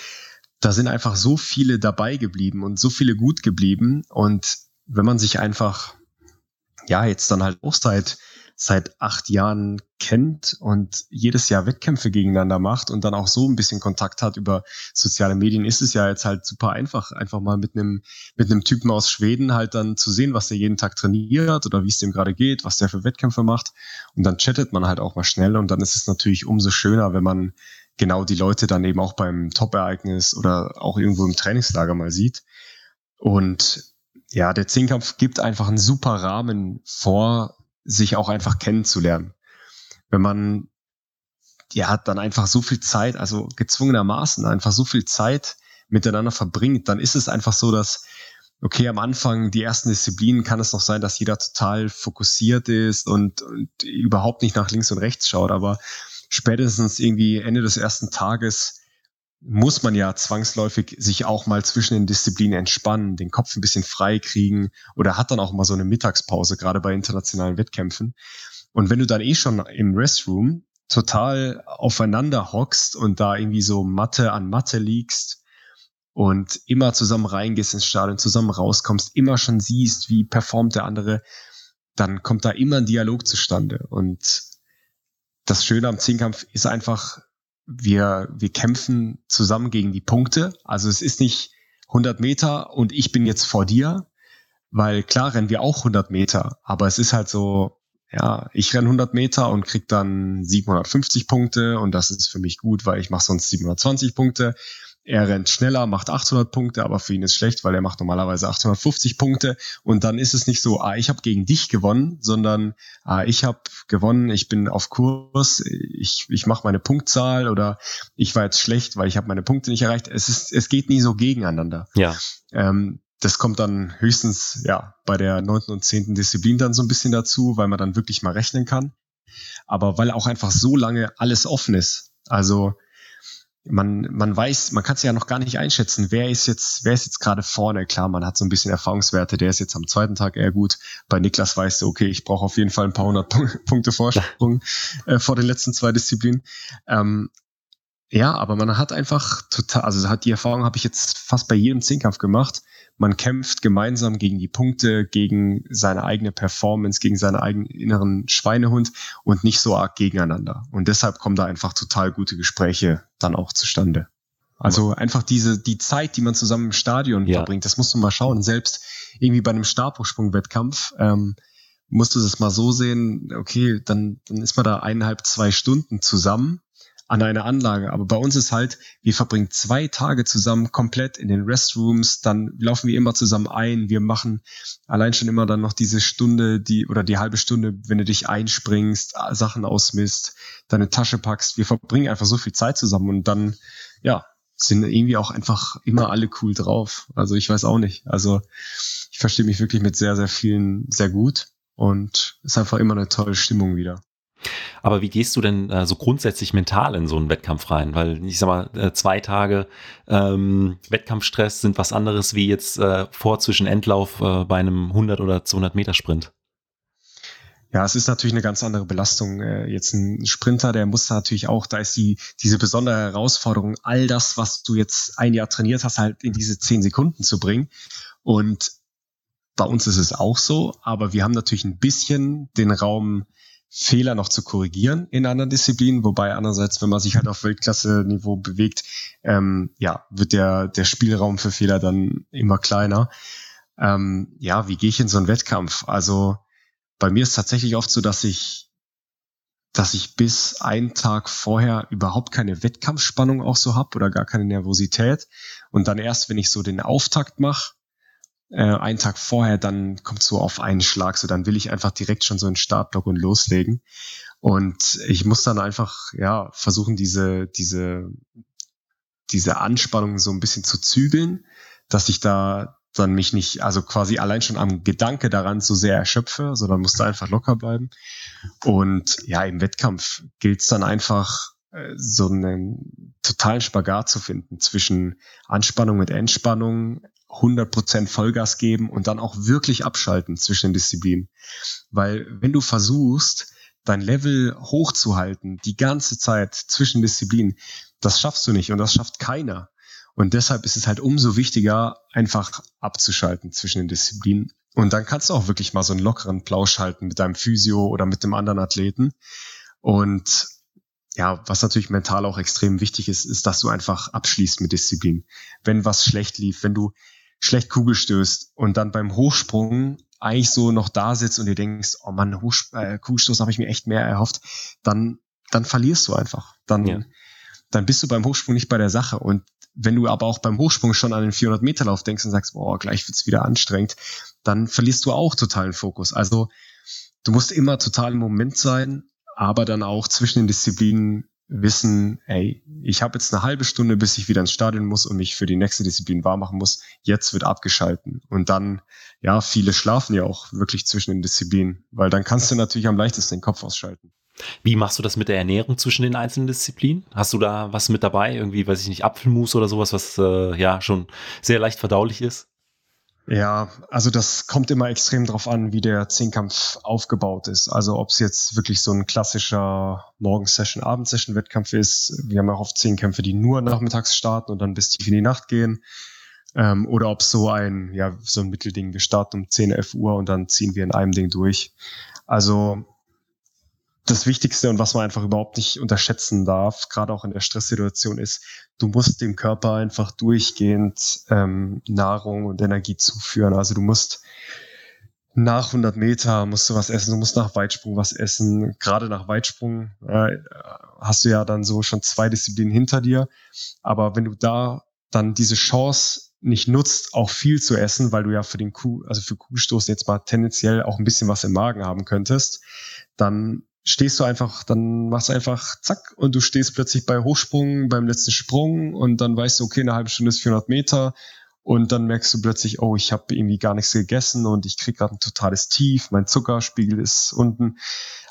Da sind einfach so viele dabei geblieben und so viele gut geblieben. Und wenn man sich einfach, ja, jetzt dann halt auch seit acht Jahren kennt und jedes Jahr Wettkämpfe gegeneinander macht und dann auch so ein bisschen Kontakt hat über soziale Medien, ist es ja jetzt halt super einfach, einfach mal mit einem, mit einem Typen aus Schweden halt dann zu sehen, was der jeden Tag trainiert oder wie es dem gerade geht, was der für Wettkämpfe macht. Und dann chattet man halt auch mal schnell und dann ist es natürlich umso schöner, wenn man genau die Leute dann eben auch beim Top-Ereignis oder auch irgendwo im Trainingslager mal sieht. Und ja, der Zehnkampf gibt einfach einen super Rahmen vor, sich auch einfach kennenzulernen. Wenn man ja dann einfach so viel Zeit, also gezwungenermaßen einfach so viel Zeit miteinander verbringt, dann ist es einfach so, dass okay, am Anfang, die ersten Disziplinen kann es noch sein, dass jeder total fokussiert ist und, und überhaupt nicht nach links und rechts schaut, aber spätestens irgendwie Ende des ersten Tages muss man ja zwangsläufig sich auch mal zwischen den Disziplinen entspannen, den Kopf ein bisschen frei kriegen oder hat dann auch mal so eine Mittagspause, gerade bei internationalen Wettkämpfen. Und wenn du dann eh schon im Restroom total aufeinander hockst und da irgendwie so Matte an Matte liegst und immer zusammen reingehst ins Stadion, zusammen rauskommst, immer schon siehst, wie performt der andere, dann kommt da immer ein Dialog zustande. Und das Schöne am Zehnkampf ist einfach, wir, wir kämpfen zusammen gegen die Punkte. Also es ist nicht 100 Meter und ich bin jetzt vor dir, weil klar rennen wir auch 100 Meter, aber es ist halt so, ja, ich renne 100 Meter und krieg dann 750 Punkte und das ist für mich gut, weil ich mache sonst 720 Punkte er rennt schneller, macht 800 Punkte, aber für ihn ist schlecht, weil er macht normalerweise 850 Punkte und dann ist es nicht so, ah, ich habe gegen dich gewonnen, sondern ah, ich habe gewonnen, ich bin auf Kurs, ich, ich mache meine Punktzahl oder ich war jetzt schlecht, weil ich habe meine Punkte nicht erreicht. Es ist, es geht nie so gegeneinander. Ja. Ähm, das kommt dann höchstens ja bei der neunten und zehnten Disziplin dann so ein bisschen dazu, weil man dann wirklich mal rechnen kann. Aber weil auch einfach so lange alles offen ist. Also man, man weiß, man kann es ja noch gar nicht einschätzen, wer ist jetzt, wer ist jetzt gerade vorne. Klar, man hat so ein bisschen Erfahrungswerte, der ist jetzt am zweiten Tag eher gut. Bei Niklas weißt du, okay, ich brauche auf jeden Fall ein paar hundert Punkte Vorsprung äh, vor den letzten zwei Disziplinen. Ähm, ja, aber man hat einfach total, also hat die Erfahrung habe ich jetzt fast bei jedem Zehnkampf gemacht man kämpft gemeinsam gegen die Punkte, gegen seine eigene Performance, gegen seinen eigenen inneren Schweinehund und nicht so arg gegeneinander. Und deshalb kommen da einfach total gute Gespräche dann auch zustande. Also einfach diese, die Zeit, die man zusammen im Stadion ja. verbringt, das musst du mal schauen. Selbst irgendwie bei einem Stabhochsprung-Wettkampf, ähm, musst du das mal so sehen, okay, dann, dann ist man da eineinhalb, zwei Stunden zusammen an einer Anlage. Aber bei uns ist halt, wir verbringen zwei Tage zusammen komplett in den Restrooms, dann laufen wir immer zusammen ein, wir machen allein schon immer dann noch diese Stunde, die oder die halbe Stunde, wenn du dich einspringst, Sachen ausmisst, deine Tasche packst. Wir verbringen einfach so viel Zeit zusammen und dann, ja, sind irgendwie auch einfach immer alle cool drauf. Also ich weiß auch nicht. Also ich verstehe mich wirklich mit sehr, sehr vielen sehr gut und ist einfach immer eine tolle Stimmung wieder. Aber wie gehst du denn äh, so grundsätzlich mental in so einen Wettkampf rein? Weil ich sag mal, äh, zwei Tage ähm, Wettkampfstress sind was anderes wie jetzt äh, vor zwischen Endlauf äh, bei einem 100 oder 200 Meter Sprint. Ja, es ist natürlich eine ganz andere Belastung. Äh, jetzt ein Sprinter, der muss natürlich auch, da ist die, diese besondere Herausforderung, all das, was du jetzt ein Jahr trainiert hast, halt in diese zehn Sekunden zu bringen. Und bei uns ist es auch so, aber wir haben natürlich ein bisschen den Raum, Fehler noch zu korrigieren in anderen Disziplinen, wobei andererseits, wenn man sich halt auf Weltklasse-Niveau bewegt, ähm, ja, wird der, der Spielraum für Fehler dann immer kleiner. Ähm, ja, wie gehe ich in so einen Wettkampf? Also bei mir ist tatsächlich oft so, dass ich, dass ich bis einen Tag vorher überhaupt keine Wettkampfspannung auch so hab oder gar keine Nervosität. Und dann erst, wenn ich so den Auftakt mache, äh, einen Tag vorher, dann kommt so auf einen Schlag, so dann will ich einfach direkt schon so einen Startblock und loslegen. Und ich muss dann einfach, ja, versuchen, diese, diese, diese Anspannung so ein bisschen zu zügeln, dass ich da dann mich nicht, also quasi allein schon am Gedanke daran so sehr erschöpfe, sondern muss da einfach locker bleiben. Und ja, im Wettkampf gilt es dann einfach, äh, so einen totalen Spagat zu finden zwischen Anspannung und Entspannung, 100% Vollgas geben und dann auch wirklich abschalten zwischen den Disziplinen. Weil wenn du versuchst, dein Level hochzuhalten, die ganze Zeit zwischen Disziplinen, das schaffst du nicht und das schafft keiner. Und deshalb ist es halt umso wichtiger, einfach abzuschalten zwischen den Disziplinen. Und dann kannst du auch wirklich mal so einen lockeren Plausch halten mit deinem Physio oder mit dem anderen Athleten. Und ja, was natürlich mental auch extrem wichtig ist, ist, dass du einfach abschließt mit Disziplin. Wenn was schlecht lief, wenn du schlecht Kugel stößt und dann beim Hochsprung eigentlich so noch da sitzt und dir denkst, oh Mann, Hochs äh, Kugelstoß habe ich mir echt mehr erhofft, dann, dann verlierst du einfach. Dann, ja. dann bist du beim Hochsprung nicht bei der Sache. Und wenn du aber auch beim Hochsprung schon an den 400 Meter Lauf denkst und sagst, boah, gleich wird's wieder anstrengend, dann verlierst du auch totalen Fokus. Also du musst immer total im Moment sein, aber dann auch zwischen den Disziplinen wissen, ey, ich habe jetzt eine halbe Stunde, bis ich wieder ins Stadion muss und mich für die nächste Disziplin warm machen muss. Jetzt wird abgeschalten. Und dann, ja, viele schlafen ja auch wirklich zwischen den Disziplinen, weil dann kannst du natürlich am leichtesten den Kopf ausschalten. Wie machst du das mit der Ernährung zwischen den einzelnen Disziplinen? Hast du da was mit dabei? Irgendwie, weiß ich nicht, Apfelmus oder sowas, was äh, ja schon sehr leicht verdaulich ist? Ja, also das kommt immer extrem drauf an, wie der Zehnkampf aufgebaut ist. Also ob es jetzt wirklich so ein klassischer Morgensession, Abendsession-Wettkampf ist. Wir haben auch oft Zehnkämpfe, die nur nachmittags starten und dann bis tief in die Nacht gehen. Ähm, oder ob so ein, ja, so ein Mittelding, wir starten um 10, 11 Uhr und dann ziehen wir in einem Ding durch. Also das Wichtigste und was man einfach überhaupt nicht unterschätzen darf, gerade auch in der Stresssituation, ist, du musst dem Körper einfach durchgehend ähm, Nahrung und Energie zuführen. Also du musst nach 100 Meter musst du was essen, du musst nach Weitsprung was essen. Gerade nach Weitsprung äh, hast du ja dann so schon zwei Disziplinen hinter dir. Aber wenn du da dann diese Chance nicht nutzt, auch viel zu essen, weil du ja für den Kuh, also für Kuhstoß jetzt mal tendenziell auch ein bisschen was im Magen haben könntest, dann stehst du einfach, dann machst du einfach zack und du stehst plötzlich bei Hochsprung, beim letzten Sprung und dann weißt du, okay, eine halbe Stunde ist 400 Meter und dann merkst du plötzlich, oh, ich habe irgendwie gar nichts gegessen und ich krieg gerade ein totales Tief, mein Zuckerspiegel ist unten.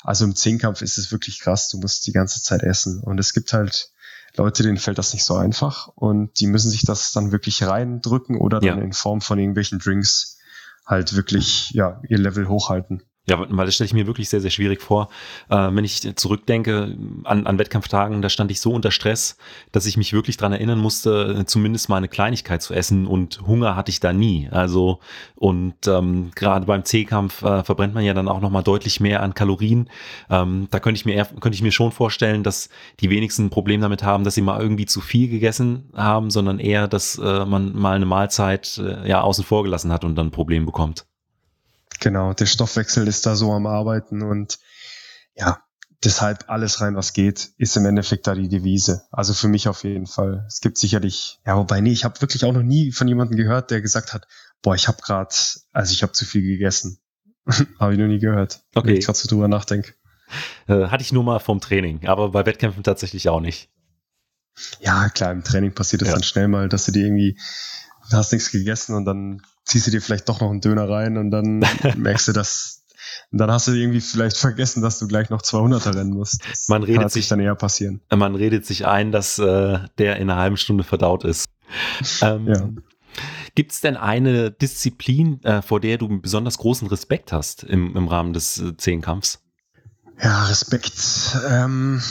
Also im Zehnkampf ist es wirklich krass, du musst die ganze Zeit essen und es gibt halt Leute, denen fällt das nicht so einfach und die müssen sich das dann wirklich reindrücken oder dann ja. in Form von irgendwelchen Drinks halt wirklich ja ihr Level hochhalten. Ja, weil das stelle ich mir wirklich sehr, sehr schwierig vor. Äh, wenn ich zurückdenke an, an Wettkampftagen, da stand ich so unter Stress, dass ich mich wirklich dran erinnern musste, zumindest mal eine Kleinigkeit zu essen und Hunger hatte ich da nie. Also und ähm, gerade beim C-Kampf äh, verbrennt man ja dann auch nochmal deutlich mehr an Kalorien. Ähm, da könnte ich mir eher, könnte ich mir schon vorstellen, dass die wenigsten ein Problem damit haben, dass sie mal irgendwie zu viel gegessen haben, sondern eher, dass äh, man mal eine Mahlzeit äh, ja außen vor gelassen hat und dann ein Problem bekommt. Genau, der Stoffwechsel ist da so am Arbeiten und ja, deshalb alles rein, was geht, ist im Endeffekt da die Devise. Also für mich auf jeden Fall. Es gibt sicherlich, ja, wobei nee, ich habe wirklich auch noch nie von jemandem gehört, der gesagt hat, boah, ich habe gerade, also ich habe zu viel gegessen. habe ich noch nie gehört, okay. wenn ich gerade so drüber nachdenke. Äh, hatte ich nur mal vom Training, aber bei Wettkämpfen tatsächlich auch nicht. Ja, klar, im Training passiert es ja. dann schnell mal, dass du dir irgendwie, hast nichts gegessen und dann ziehst du dir vielleicht doch noch einen Döner rein und dann merkst du, dass dann hast du irgendwie vielleicht vergessen, dass du gleich noch 200er rennen musst. Das man redet sich dann eher passieren. Man redet sich ein, dass äh, der in einer halben Stunde verdaut ist. Ähm, ja. Gibt es denn eine Disziplin, äh, vor der du besonders großen Respekt hast im, im Rahmen des äh, Zehnkampfs? Ja, Respekt. Ähm,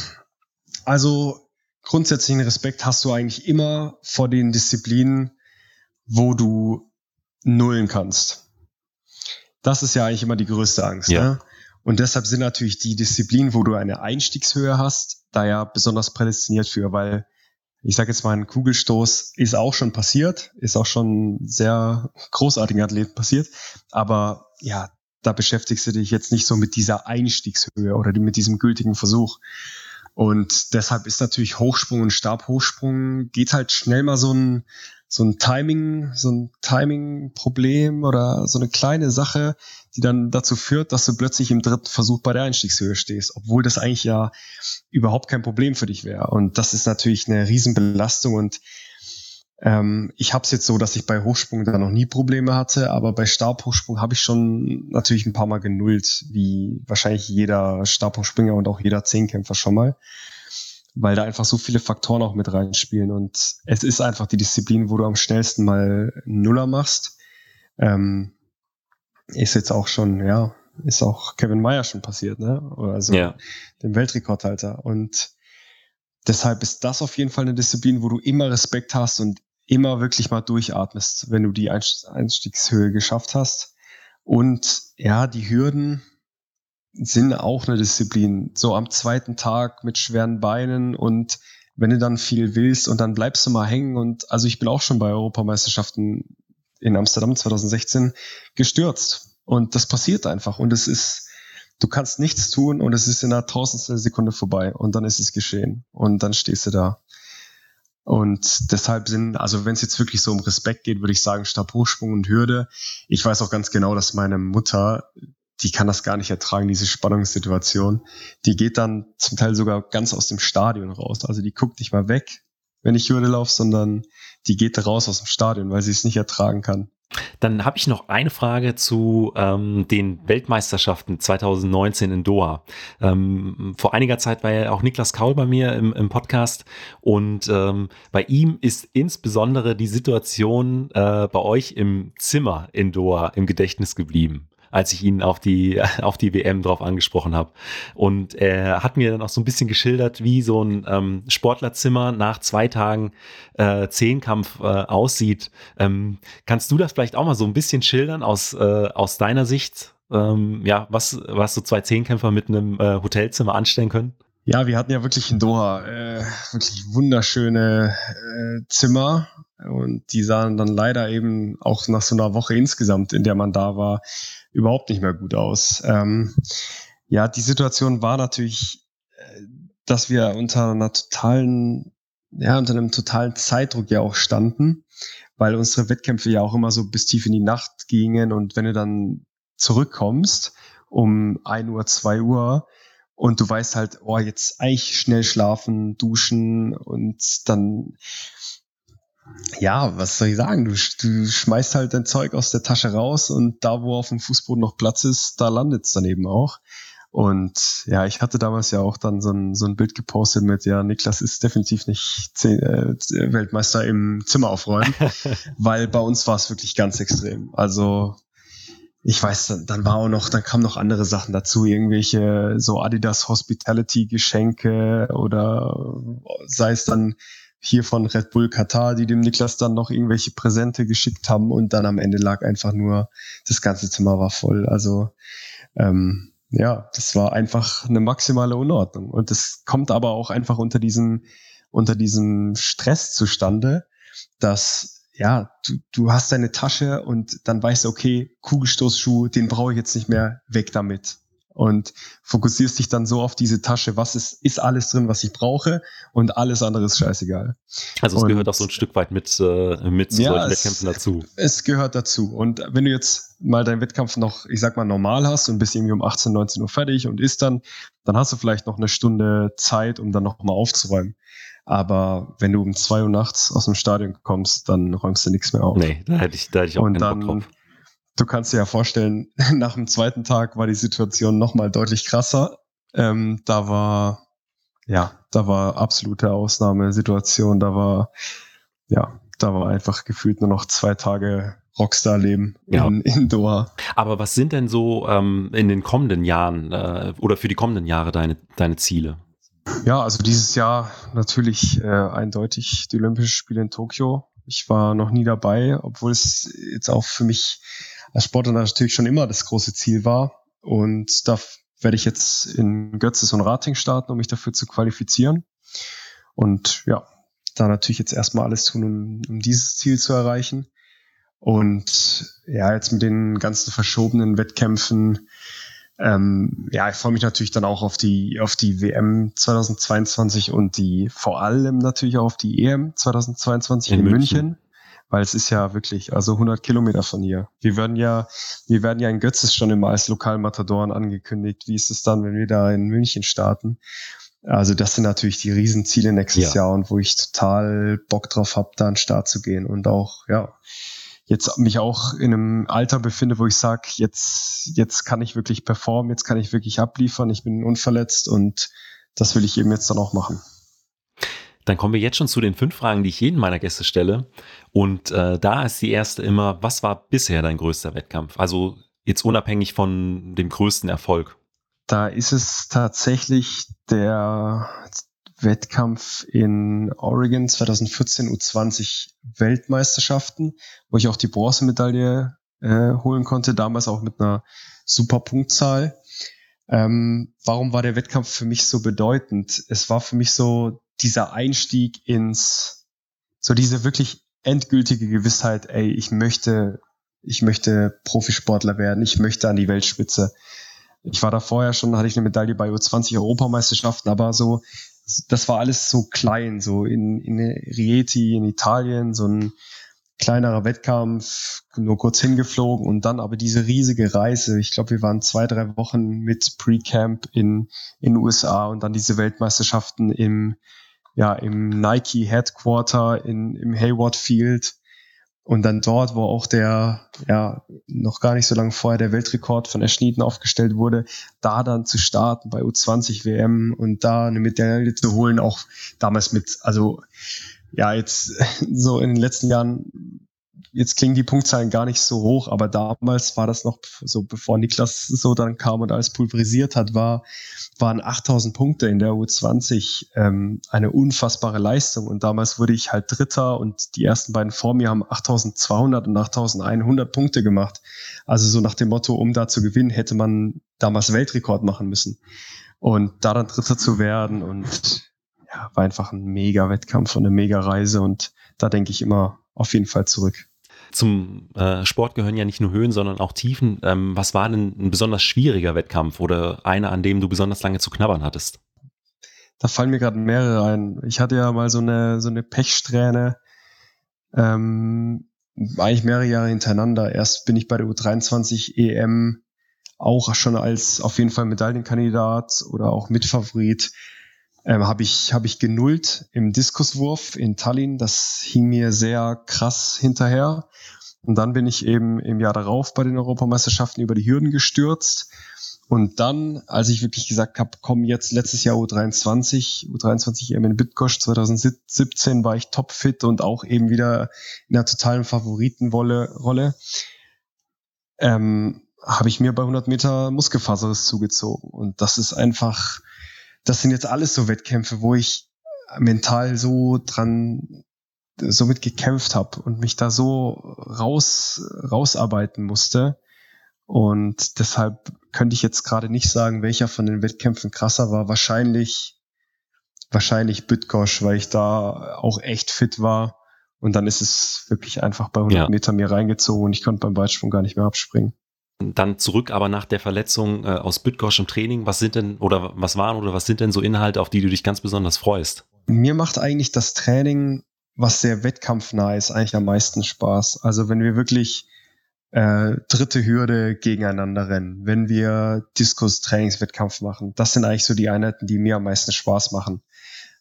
also grundsätzlichen Respekt hast du eigentlich immer vor den Disziplinen, wo du nullen kannst. Das ist ja eigentlich immer die größte Angst. Ja. Ne? Und deshalb sind natürlich die Disziplinen, wo du eine Einstiegshöhe hast, da ja besonders prädestiniert für, weil ich sage jetzt mal, ein Kugelstoß ist auch schon passiert, ist auch schon sehr großartigen Athleten passiert, aber ja, da beschäftigst du dich jetzt nicht so mit dieser Einstiegshöhe oder mit diesem gültigen Versuch. Und deshalb ist natürlich Hochsprung und Stabhochsprung geht halt schnell mal so ein so ein Timing, so ein Timing-Problem oder so eine kleine Sache, die dann dazu führt, dass du plötzlich im dritten Versuch bei der Einstiegshöhe stehst, obwohl das eigentlich ja überhaupt kein Problem für dich wäre. Und das ist natürlich eine Riesenbelastung und ähm, ich habe es jetzt so, dass ich bei Hochsprung da noch nie Probleme hatte, aber bei Stabhochsprung habe ich schon natürlich ein paar Mal genullt, wie wahrscheinlich jeder Stabhochspringer und auch jeder Zehnkämpfer schon mal weil da einfach so viele Faktoren auch mit reinspielen. Und es ist einfach die Disziplin, wo du am schnellsten mal Nuller machst. Ähm, ist jetzt auch schon, ja, ist auch Kevin Meyer schon passiert, ne? Also ja. dem Weltrekordhalter. Und deshalb ist das auf jeden Fall eine Disziplin, wo du immer Respekt hast und immer wirklich mal durchatmest, wenn du die Einstiegshöhe geschafft hast. Und ja, die Hürden, sind auch eine Disziplin. So am zweiten Tag mit schweren Beinen und wenn du dann viel willst und dann bleibst du mal hängen und also ich bin auch schon bei Europameisterschaften in Amsterdam 2016 gestürzt und das passiert einfach und es ist, du kannst nichts tun und es ist in einer tausendstel Sekunde vorbei und dann ist es geschehen und dann stehst du da. Und deshalb sind, also wenn es jetzt wirklich so um Respekt geht, würde ich sagen Stabhochsprung und Hürde. Ich weiß auch ganz genau, dass meine Mutter, die kann das gar nicht ertragen, diese Spannungssituation. Die geht dann zum Teil sogar ganz aus dem Stadion raus. Also die guckt nicht mal weg, wenn ich Hürde laufe, sondern die geht raus aus dem Stadion, weil sie es nicht ertragen kann. Dann habe ich noch eine Frage zu ähm, den Weltmeisterschaften 2019 in Doha. Ähm, vor einiger Zeit war ja auch Niklas Kaul bei mir im, im Podcast und ähm, bei ihm ist insbesondere die Situation äh, bei euch im Zimmer in Doha im Gedächtnis geblieben als ich ihn auf die, auf die WM drauf angesprochen habe. Und er hat mir dann auch so ein bisschen geschildert, wie so ein ähm, Sportlerzimmer nach zwei Tagen äh, Zehnkampf äh, aussieht. Ähm, kannst du das vielleicht auch mal so ein bisschen schildern aus, äh, aus deiner Sicht? Ähm, ja, was, was so zwei Zehnkämpfer mit einem äh, Hotelzimmer anstellen können? Ja, wir hatten ja wirklich in Doha äh, wirklich wunderschöne äh, Zimmer und die sahen dann leider eben auch nach so einer Woche insgesamt, in der man da war, überhaupt nicht mehr gut aus. Ähm, ja, die Situation war natürlich, äh, dass wir unter einer totalen, ja, unter einem totalen Zeitdruck ja auch standen, weil unsere Wettkämpfe ja auch immer so bis tief in die Nacht gingen und wenn du dann zurückkommst um ein Uhr, zwei Uhr und du weißt halt, oh, jetzt eigentlich schnell schlafen, duschen und dann ja, was soll ich sagen? Du, du schmeißt halt dein Zeug aus der Tasche raus und da, wo auf dem Fußboden noch Platz ist, da landet es dann eben auch. Und ja, ich hatte damals ja auch dann so ein, so ein Bild gepostet mit, ja, Niklas ist definitiv nicht zehn, äh, Weltmeister im Zimmer aufräumen, weil bei uns war es wirklich ganz extrem. Also ich weiß, dann, dann war auch noch, dann kamen noch andere Sachen dazu, irgendwelche so Adidas Hospitality Geschenke oder sei es dann hier von Red Bull Katar, die dem Niklas dann noch irgendwelche Präsente geschickt haben und dann am Ende lag einfach nur, das ganze Zimmer war voll. Also ähm, ja, das war einfach eine maximale Unordnung. Und das kommt aber auch einfach unter diesem, unter diesem Stress zustande, dass ja, du, du hast deine Tasche und dann weißt du, okay, Kugelstoßschuh, den brauche ich jetzt nicht mehr, weg damit und fokussierst dich dann so auf diese Tasche, was ist, ist alles drin, was ich brauche und alles andere ist scheißegal. Also es und, gehört auch so ein Stück weit mit, äh, mit ja, solchen Wettkämpfen dazu. Es gehört dazu. Und wenn du jetzt mal deinen Wettkampf noch, ich sag mal, normal hast und bist irgendwie um 18, 19 Uhr fertig und isst dann, dann hast du vielleicht noch eine Stunde Zeit, um dann noch mal aufzuräumen. Aber wenn du um zwei Uhr nachts aus dem Stadion kommst, dann räumst du nichts mehr auf. Nee, da hätte ich, da hätte ich auch und keinen Bock drauf du kannst dir ja vorstellen, nach dem zweiten Tag war die Situation nochmal deutlich krasser. Ähm, da war, ja, da war absolute Ausnahmesituation. Da war, ja, da war einfach gefühlt nur noch zwei Tage Rockstar-Leben ja. in, in, Doha. Aber was sind denn so ähm, in den kommenden Jahren äh, oder für die kommenden Jahre deine, deine Ziele? Ja, also dieses Jahr natürlich äh, eindeutig die Olympischen Spiele in Tokio. Ich war noch nie dabei, obwohl es jetzt auch für mich als Sportler natürlich schon immer das große Ziel war. Und da werde ich jetzt in Götzes und Rating starten, um mich dafür zu qualifizieren. Und ja, da natürlich jetzt erstmal alles tun, um, um dieses Ziel zu erreichen. Und ja, jetzt mit den ganzen verschobenen Wettkämpfen, ähm, ja, ich freue mich natürlich dann auch auf die, auf die WM 2022 und die vor allem natürlich auch auf die EM 2022 in, in München. München weil es ist ja wirklich, also 100 Kilometer von hier. Wir werden ja, wir werden ja in Götzes schon immer als Lokalmatadoren angekündigt. Wie ist es dann, wenn wir da in München starten? Also das sind natürlich die Riesenziele nächstes ja. Jahr und wo ich total Bock drauf habe, da an den Start zu gehen und auch, ja, jetzt mich auch in einem Alter befinde, wo ich sage, jetzt, jetzt kann ich wirklich performen, jetzt kann ich wirklich abliefern, ich bin unverletzt und das will ich eben jetzt dann auch machen. Dann kommen wir jetzt schon zu den fünf Fragen, die ich jeden meiner Gäste stelle. Und äh, da ist die erste immer, was war bisher dein größter Wettkampf? Also jetzt unabhängig von dem größten Erfolg. Da ist es tatsächlich der Wettkampf in Oregon 2014 U20 Weltmeisterschaften, wo ich auch die Bronzemedaille äh, holen konnte, damals auch mit einer super Punktzahl. Ähm, warum war der Wettkampf für mich so bedeutend? Es war für mich so dieser Einstieg ins, so diese wirklich endgültige Gewissheit, ey, ich möchte, ich möchte Profisportler werden, ich möchte an die Weltspitze. Ich war da vorher schon, hatte ich eine Medaille bei U20 Europameisterschaften, aber so das war alles so klein, so in, in Rieti in Italien, so ein kleinerer Wettkampf, nur kurz hingeflogen und dann aber diese riesige Reise. Ich glaube, wir waren zwei, drei Wochen mit Pre-Camp in in USA und dann diese Weltmeisterschaften im ja im Nike Headquarter in im Hayward Field. Und dann dort, wo auch der, ja, noch gar nicht so lange vorher der Weltrekord von Erschnieden aufgestellt wurde, da dann zu starten bei U20 WM und da eine Medaille zu holen, auch damals mit, also ja, jetzt so in den letzten Jahren jetzt klingen die Punktzahlen gar nicht so hoch, aber damals war das noch so, bevor Niklas so dann kam und alles pulverisiert hat, war, waren 8000 Punkte in der U20 ähm, eine unfassbare Leistung. Und damals wurde ich halt Dritter und die ersten beiden vor mir haben 8200 und 8100 Punkte gemacht. Also so nach dem Motto, um da zu gewinnen, hätte man damals Weltrekord machen müssen. Und da dann Dritter zu werden und ja, war einfach ein mega Wettkampf und eine mega Reise und da denke ich immer auf jeden Fall zurück. Zum äh, Sport gehören ja nicht nur Höhen, sondern auch Tiefen. Ähm, was war denn ein besonders schwieriger Wettkampf oder einer, an dem du besonders lange zu knabbern hattest? Da fallen mir gerade mehrere ein. Ich hatte ja mal so eine, so eine Pechsträhne, ähm, eigentlich mehrere Jahre hintereinander. Erst bin ich bei der U23 EM auch schon als auf jeden Fall Medaillenkandidat oder auch Mitfavorit ähm, habe ich, hab ich genullt im Diskuswurf in Tallinn. Das hing mir sehr krass hinterher. Und dann bin ich eben im Jahr darauf bei den Europameisterschaften über die Hürden gestürzt. Und dann, als ich wirklich gesagt habe, komm jetzt letztes Jahr U23, U23 EM in Bitgosch 2017 war ich topfit und auch eben wieder in einer totalen Favoritenrolle, ähm, habe ich mir bei 100 Meter Muskelfaserriss zugezogen. Und das ist einfach, das sind jetzt alles so Wettkämpfe, wo ich mental so dran somit gekämpft habe und mich da so raus rausarbeiten musste und deshalb könnte ich jetzt gerade nicht sagen, welcher von den Wettkämpfen krasser war. Wahrscheinlich wahrscheinlich Bütgosch, weil ich da auch echt fit war und dann ist es wirklich einfach bei 100 ja. Meter mir reingezogen und ich konnte beim Weitsprung gar nicht mehr abspringen dann zurück, aber nach der Verletzung äh, aus Bitgosch im Training, was sind denn oder was waren oder was sind denn so Inhalte, auf die du dich ganz besonders freust? Mir macht eigentlich das Training, was sehr wettkampfnah ist, eigentlich am meisten Spaß. Also wenn wir wirklich äh, dritte Hürde gegeneinander rennen, wenn wir Diskus-Trainingswettkampf machen, das sind eigentlich so die Einheiten, die mir am meisten Spaß machen.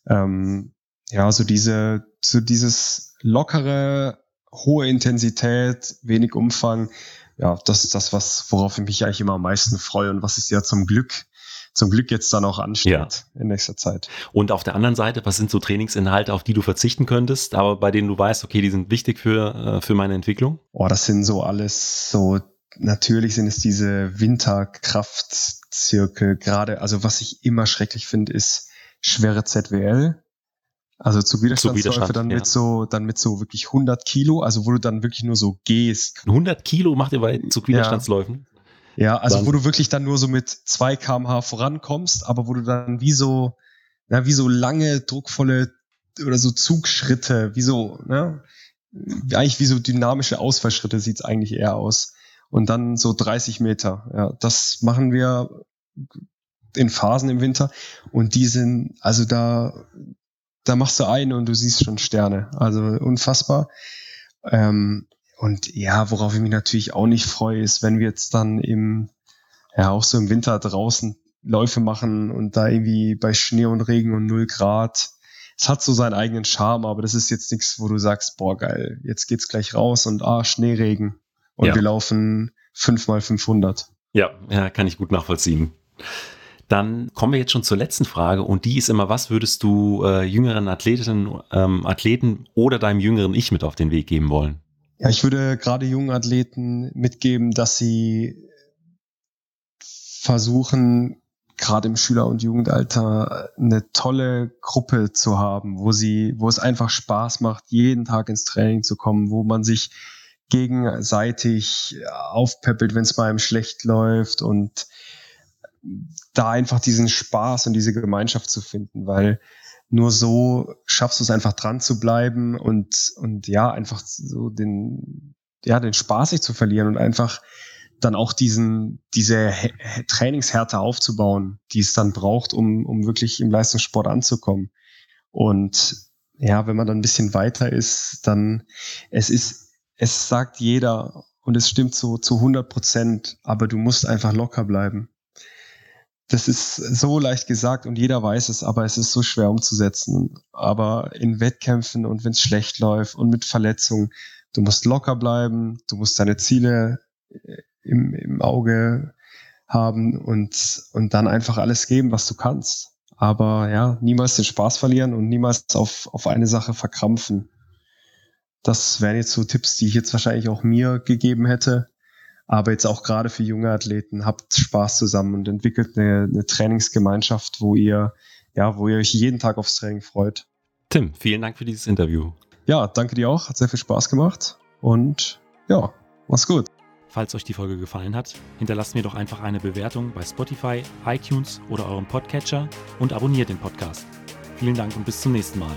Ähm, ja, so diese, so dieses lockere, hohe Intensität, wenig Umfang, ja, das ist das, was, worauf ich mich eigentlich immer am meisten freue und was es ja zum Glück zum Glück jetzt dann auch ansteht ja. in nächster Zeit. Und auf der anderen Seite, was sind so Trainingsinhalte, auf die du verzichten könntest, aber bei denen du weißt, okay, die sind wichtig für, äh, für meine Entwicklung? Oh, das sind so alles so, natürlich sind es diese Winterkraftzirkel, gerade, also was ich immer schrecklich finde, ist schwere ZWL. Also zu Widerstandsläufe dann ja. mit so, dann mit so wirklich 100 Kilo, also wo du dann wirklich nur so gehst. 100 Kilo macht ihr bei Zugwiderstandsläufen? Ja, ja also dann. wo du wirklich dann nur so mit 2 kmh vorankommst, aber wo du dann wie so, na, wie so lange, druckvolle oder so Zugschritte, wie so, ne, eigentlich wie so dynamische Ausfallschritte sieht's eigentlich eher aus. Und dann so 30 Meter. Ja, das machen wir in Phasen im Winter. Und die sind, also da, da machst du eine und du siehst schon Sterne. Also unfassbar. Ähm, und ja, worauf ich mich natürlich auch nicht freue, ist, wenn wir jetzt dann im, ja, auch so im Winter draußen Läufe machen und da irgendwie bei Schnee und Regen und null Grad. Es hat so seinen eigenen Charme, aber das ist jetzt nichts, wo du sagst, boah, geil, jetzt geht's gleich raus und ah, Schneeregen. Und ja. wir laufen fünf mal 500. Ja, ja, kann ich gut nachvollziehen. Dann kommen wir jetzt schon zur letzten Frage und die ist immer, was würdest du äh, jüngeren Athletinnen, ähm, Athleten oder deinem jüngeren Ich mit auf den Weg geben wollen? Ja, ich würde gerade jungen Athleten mitgeben, dass sie versuchen, gerade im Schüler- und Jugendalter eine tolle Gruppe zu haben, wo sie, wo es einfach Spaß macht, jeden Tag ins Training zu kommen, wo man sich gegenseitig aufpeppelt, wenn es mal einem schlecht läuft und da einfach diesen Spaß und diese Gemeinschaft zu finden, weil nur so schaffst du es einfach dran zu bleiben und, und ja, einfach so den, ja, den Spaß nicht zu verlieren und einfach dann auch diesen, diese Trainingshärte aufzubauen, die es dann braucht, um, um wirklich im Leistungssport anzukommen. Und ja, wenn man dann ein bisschen weiter ist, dann es ist, es sagt jeder und es stimmt so zu 100 Prozent, aber du musst einfach locker bleiben. Das ist so leicht gesagt und jeder weiß es, aber es ist so schwer umzusetzen. Aber in Wettkämpfen und wenn es schlecht läuft und mit Verletzungen, du musst locker bleiben, du musst deine Ziele äh, im, im Auge haben und, und dann einfach alles geben, was du kannst. Aber ja, niemals den Spaß verlieren und niemals auf, auf eine Sache verkrampfen. Das wären jetzt so Tipps, die ich jetzt wahrscheinlich auch mir gegeben hätte. Aber jetzt auch gerade für junge Athleten, habt Spaß zusammen und entwickelt eine, eine Trainingsgemeinschaft, wo ihr, ja, wo ihr euch jeden Tag aufs Training freut. Tim, vielen Dank für dieses Interview. Ja, danke dir auch. Hat sehr viel Spaß gemacht. Und ja, mach's gut. Falls euch die Folge gefallen hat, hinterlasst mir doch einfach eine Bewertung bei Spotify, iTunes oder eurem Podcatcher und abonniert den Podcast. Vielen Dank und bis zum nächsten Mal.